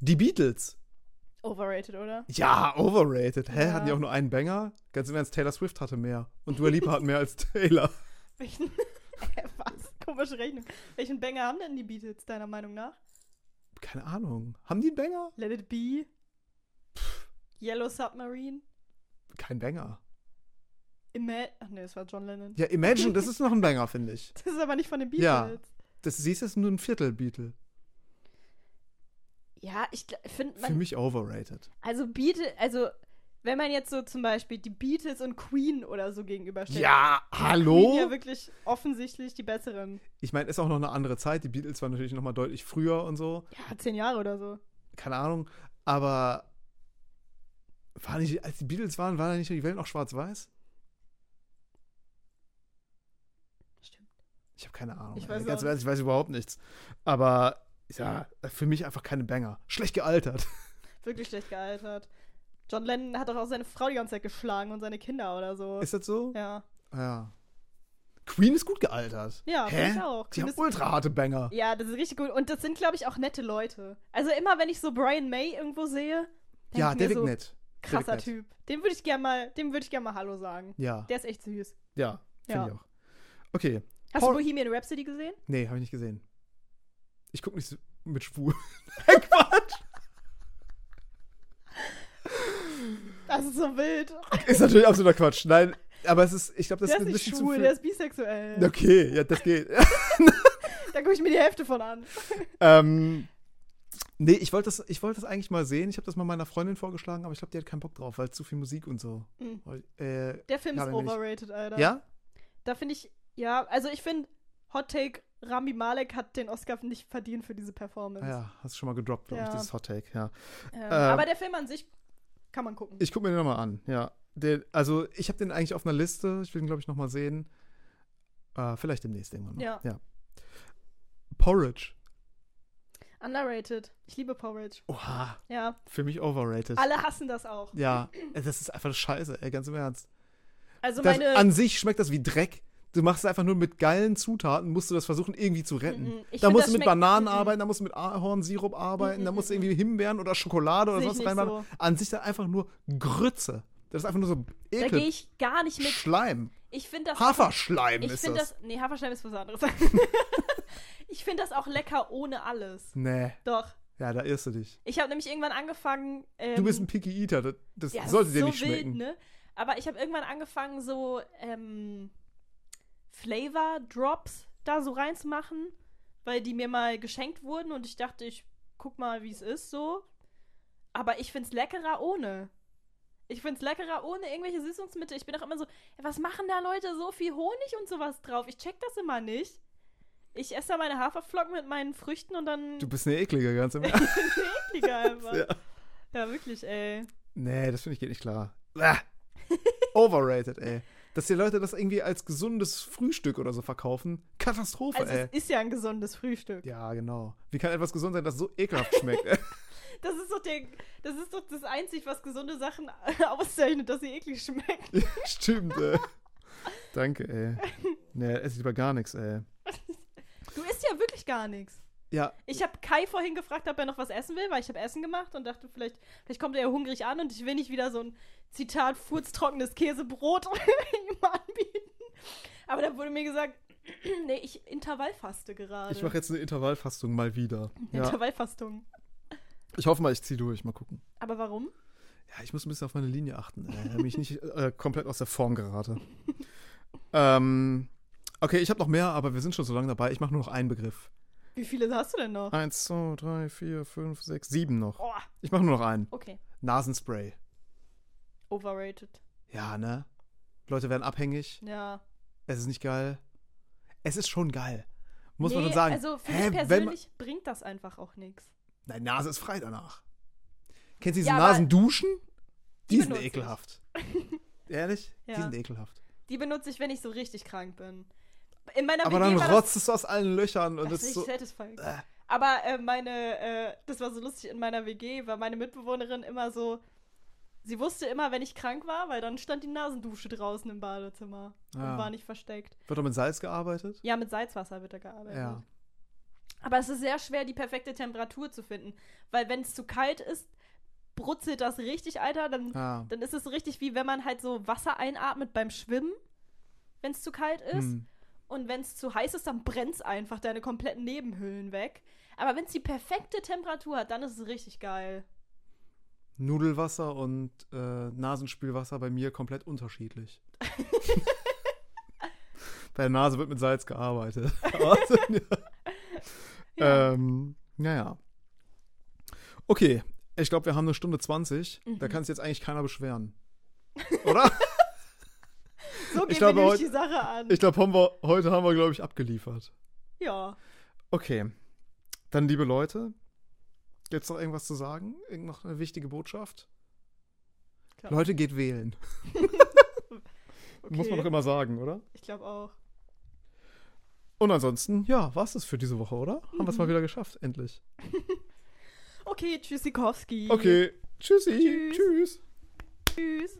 die Beatles. Overrated, oder? Ja, overrated. Hä? Ja. Hatten die auch nur einen Banger? Ganz im Ernst, Taylor Swift hatte mehr. Und Dua Lipa hat mehr als Taylor. Welchen. Äh, Was? Komische Rechnung. Welchen Banger haben denn die Beatles, deiner Meinung nach? Keine Ahnung. Haben die einen Banger? Let It Be? Yellow Submarine? Kein Banger. Ima Ach nee, das war John Lennon. Ja, Imagine, das ist noch ein Banger, finde ich. Das ist aber nicht von den Beatles. Ja. Das siehst du, ist nur ein Viertel Beatle. Ja, ich finde Für mich overrated. Also Beatles, also wenn man jetzt so zum Beispiel die Beatles und Queen oder so gegenüberstellt. Ja, Queen hallo? ja wirklich offensichtlich die besseren. Ich meine, ist auch noch eine andere Zeit. Die Beatles waren natürlich noch mal deutlich früher und so. Ja, zehn Jahre oder so. Keine Ahnung. Aber war nicht, als die Beatles waren, war da nicht die Welt noch schwarz-weiß? Ich habe keine Ahnung. Ich weiß Ganz ehrlich, ich weiß überhaupt nichts. Aber ja, für mich einfach keine Banger. Schlecht gealtert. Wirklich schlecht gealtert. John Lennon hat doch auch seine Frau die ganze Zeit geschlagen und seine Kinder oder so. Ist das so? ja. Ja. Queen ist gut gealtert. Ja, Hä? finde ich auch. Die Queen haben ultra harte Banger. Ja, das ist richtig gut. Und das sind, glaube ich, auch nette Leute. Also immer, wenn ich so Brian May irgendwo sehe, denk Ja, ich der mir wirkt so, nett. Krasser nett. Typ. Dem würde ich gerne mal, dem würde ich gerne mal Hallo sagen. Ja, Der ist echt süß. ja, finde Ja. ich auch. Okay. Hast Paul- du Bohemian Rhapsody gesehen? Nee, habe ich nicht gesehen. Ich gucke nicht so mit schwul. Quatsch. Das ist so wild. Ist natürlich absoluter Quatsch. Nein, aber es ist, ich glaube, das der ist ein bisschen zu schwul, viel. der ist bisexuell. Okay, ja, das geht. Da gucke ich mir die Hälfte von an. ähm, nee, ich wollte das, ich wollte das eigentlich mal sehen. Ich habe das mal meiner Freundin vorgeschlagen, aber ich glaube, die hat keinen Bock drauf, weil zu viel Musik und so. Mhm. Äh, Der Film ist overrated, Alter. ja? Da finde ich, ja, also ich finde, Hot Take, Rami Malek hat den Oscar nicht verdient für diese Performance. Ja, hast du schon mal gedroppt, glaube ich, Ja. dieses Hot Take, ja. Ähm, Ähm, aber der Film an sich kann man gucken. Ich gucke mir den nochmal an, ja. Der, also, ich habe den eigentlich auf einer Liste. Ich will ihn, glaube ich, nochmal sehen. Äh, vielleicht demnächst irgendwann mal. Ja. Porridge. Underrated. Ich liebe Porridge. Oha, Ja. für mich overrated. Alle hassen das auch. Ja, das ist einfach scheiße, ey, ganz im Ernst. Also Das, meine. an sich schmeckt das wie Dreck. Du machst es einfach nur mit geilen Zutaten, musst du das versuchen irgendwie zu retten. Mhm. Ich Da find, musst das du mit Bananen Mhm. arbeiten, da musst du mit Ahornsirup arbeiten, da Mhm, musst du irgendwie Himbeeren oder Schokolade oder sonst reinmachen. so. An sich das einfach nur Grütze. Das ist einfach nur so Da gehe ekel. ich gar nicht mit. Schleim. Ich finde das. Haferschleim Ich ist finde das. das. Nee, Haferschleim ist was anderes. ich finde das auch lecker ohne alles. Nee, Doch. ja, da irrst du dich. Ich habe nämlich irgendwann angefangen. Ähm, Du bist ein Picky Eater, das, das ja, sollte ist dir so nicht wild, schmecken. Ne? Aber ich habe irgendwann angefangen, so ähm, Flavor Drops da so reinzumachen, weil die mir mal geschenkt wurden und ich dachte, ich guck mal, wie es ist so. Aber ich find's leckerer ohne. Ich find's leckerer ohne irgendwelche Süßungsmittel. Ich bin auch immer so, was machen da Leute so viel Honig und sowas drauf? Ich check das immer nicht. Ich esse da meine Haferflocken mit meinen Früchten und dann Du bist eine eklige, ganz im Ernst. ekliger einfach. ja. Ja, wirklich, ey. Nee, das finde ich geht nicht klar. Overrated, ey. Dass die Leute das irgendwie als gesundes Frühstück oder so verkaufen. Katastrophe, Also ey. es ist ja ein gesundes Frühstück. Ja, genau. Wie kann etwas gesund sein, das so ekelhaft schmeckt? ey? Das ist doch der, das ist doch das Einzige, was gesunde Sachen auszeichnet, dass sie eklig schmecken. Stimmt, ey. Danke, ey. Nee, esse ich lieber gar nichts, ey. Du isst ja wirklich gar nichts. Ja, Ich habe Kai vorhin gefragt, ob er noch was essen will, weil ich habe Essen gemacht und dachte, vielleicht, vielleicht kommt er ja hungrig an und ich will nicht wieder so ein Zitat furztrockenes Käsebrot ihm anbieten. Aber da wurde mir gesagt, nee, ich intervallfaste gerade. ich mache jetzt eine Intervallfastung mal wieder. Ja. Intervallfastung. Ich hoffe mal, ich ziehe durch. Mal gucken. Aber warum? Ja, ich muss ein bisschen auf meine Linie achten, damit ich nicht äh, komplett aus der Form gerate. ähm, okay, ich habe noch mehr, aber wir sind schon so lange dabei. Ich mache nur noch einen Begriff. Wie viele hast du denn noch? Eins, zwei, drei, vier, fünf, sechs, sieben noch. Oh, Ich mache nur noch einen. okay. Nasenspray. Overrated. Ja, ne? Leute werden abhängig. Ja. Es ist nicht geil. Es ist schon geil. Muss man Nee, schon sagen. Also für Hä, mich wenn man- persönlich bringt das einfach auch nichts. Deine Nase ist frei danach. Kennst du diese Ja, Nasenduschen? Die, Die sind ekelhaft. Ehrlich? Die Ja. sind ekelhaft. Die benutze ich, wenn ich so richtig krank bin. In meiner Aber WG dann rotzt es aus allen Löchern und das ist so. satisfying. Äh. Aber äh, meine, äh, das war so lustig in meiner WG, war meine Mitbewohnerin immer so, sie wusste immer, wenn ich krank war, weil dann stand die Nasendusche draußen im Badezimmer Ah. und war nicht versteckt. Wird doch mit Salz gearbeitet? Ja, mit Salzwasser wird da gearbeitet. Ja. Aber es ist sehr schwer, die perfekte Temperatur zu finden, weil wenn es zu kalt ist, brutzelt das richtig, Alter, dann Ah. dann ist es richtig wie wenn man halt so Wasser einatmet beim Schwimmen, wenn es zu kalt ist. Hm. Und wenn es zu heiß ist, dann brennt es einfach deine kompletten Nebenhöhlen weg. Aber wenn es die perfekte Temperatur hat, dann ist es richtig geil. Nudelwasser und äh, Nasenspülwasser bei mir komplett unterschiedlich. bei der Nase wird mit Salz gearbeitet. Also, ja. Ähm, naja. Okay, ich glaube, wir haben eine Stunde 20. Da Mhm. kann sich jetzt eigentlich keiner beschweren. Oder? so gehen glaube, wir nämlich heute- die Sache an. ich glaube, heute haben wir, glaube ich, abgeliefert. ja. Okay. Dann, liebe Leute, gibt es noch irgendwas zu sagen? Irgend noch eine wichtige Botschaft? Klar. Leute, geht wählen. Okay. Muss man doch immer sagen, oder? Ich glaube auch. Und ansonsten, ja, war es das für diese Woche, oder? Haben wir es mal Mhm. wieder geschafft, endlich. Okay, Tschüssikowski. Okay, tschüssi. Tschüss. Tschüss. Tschüss.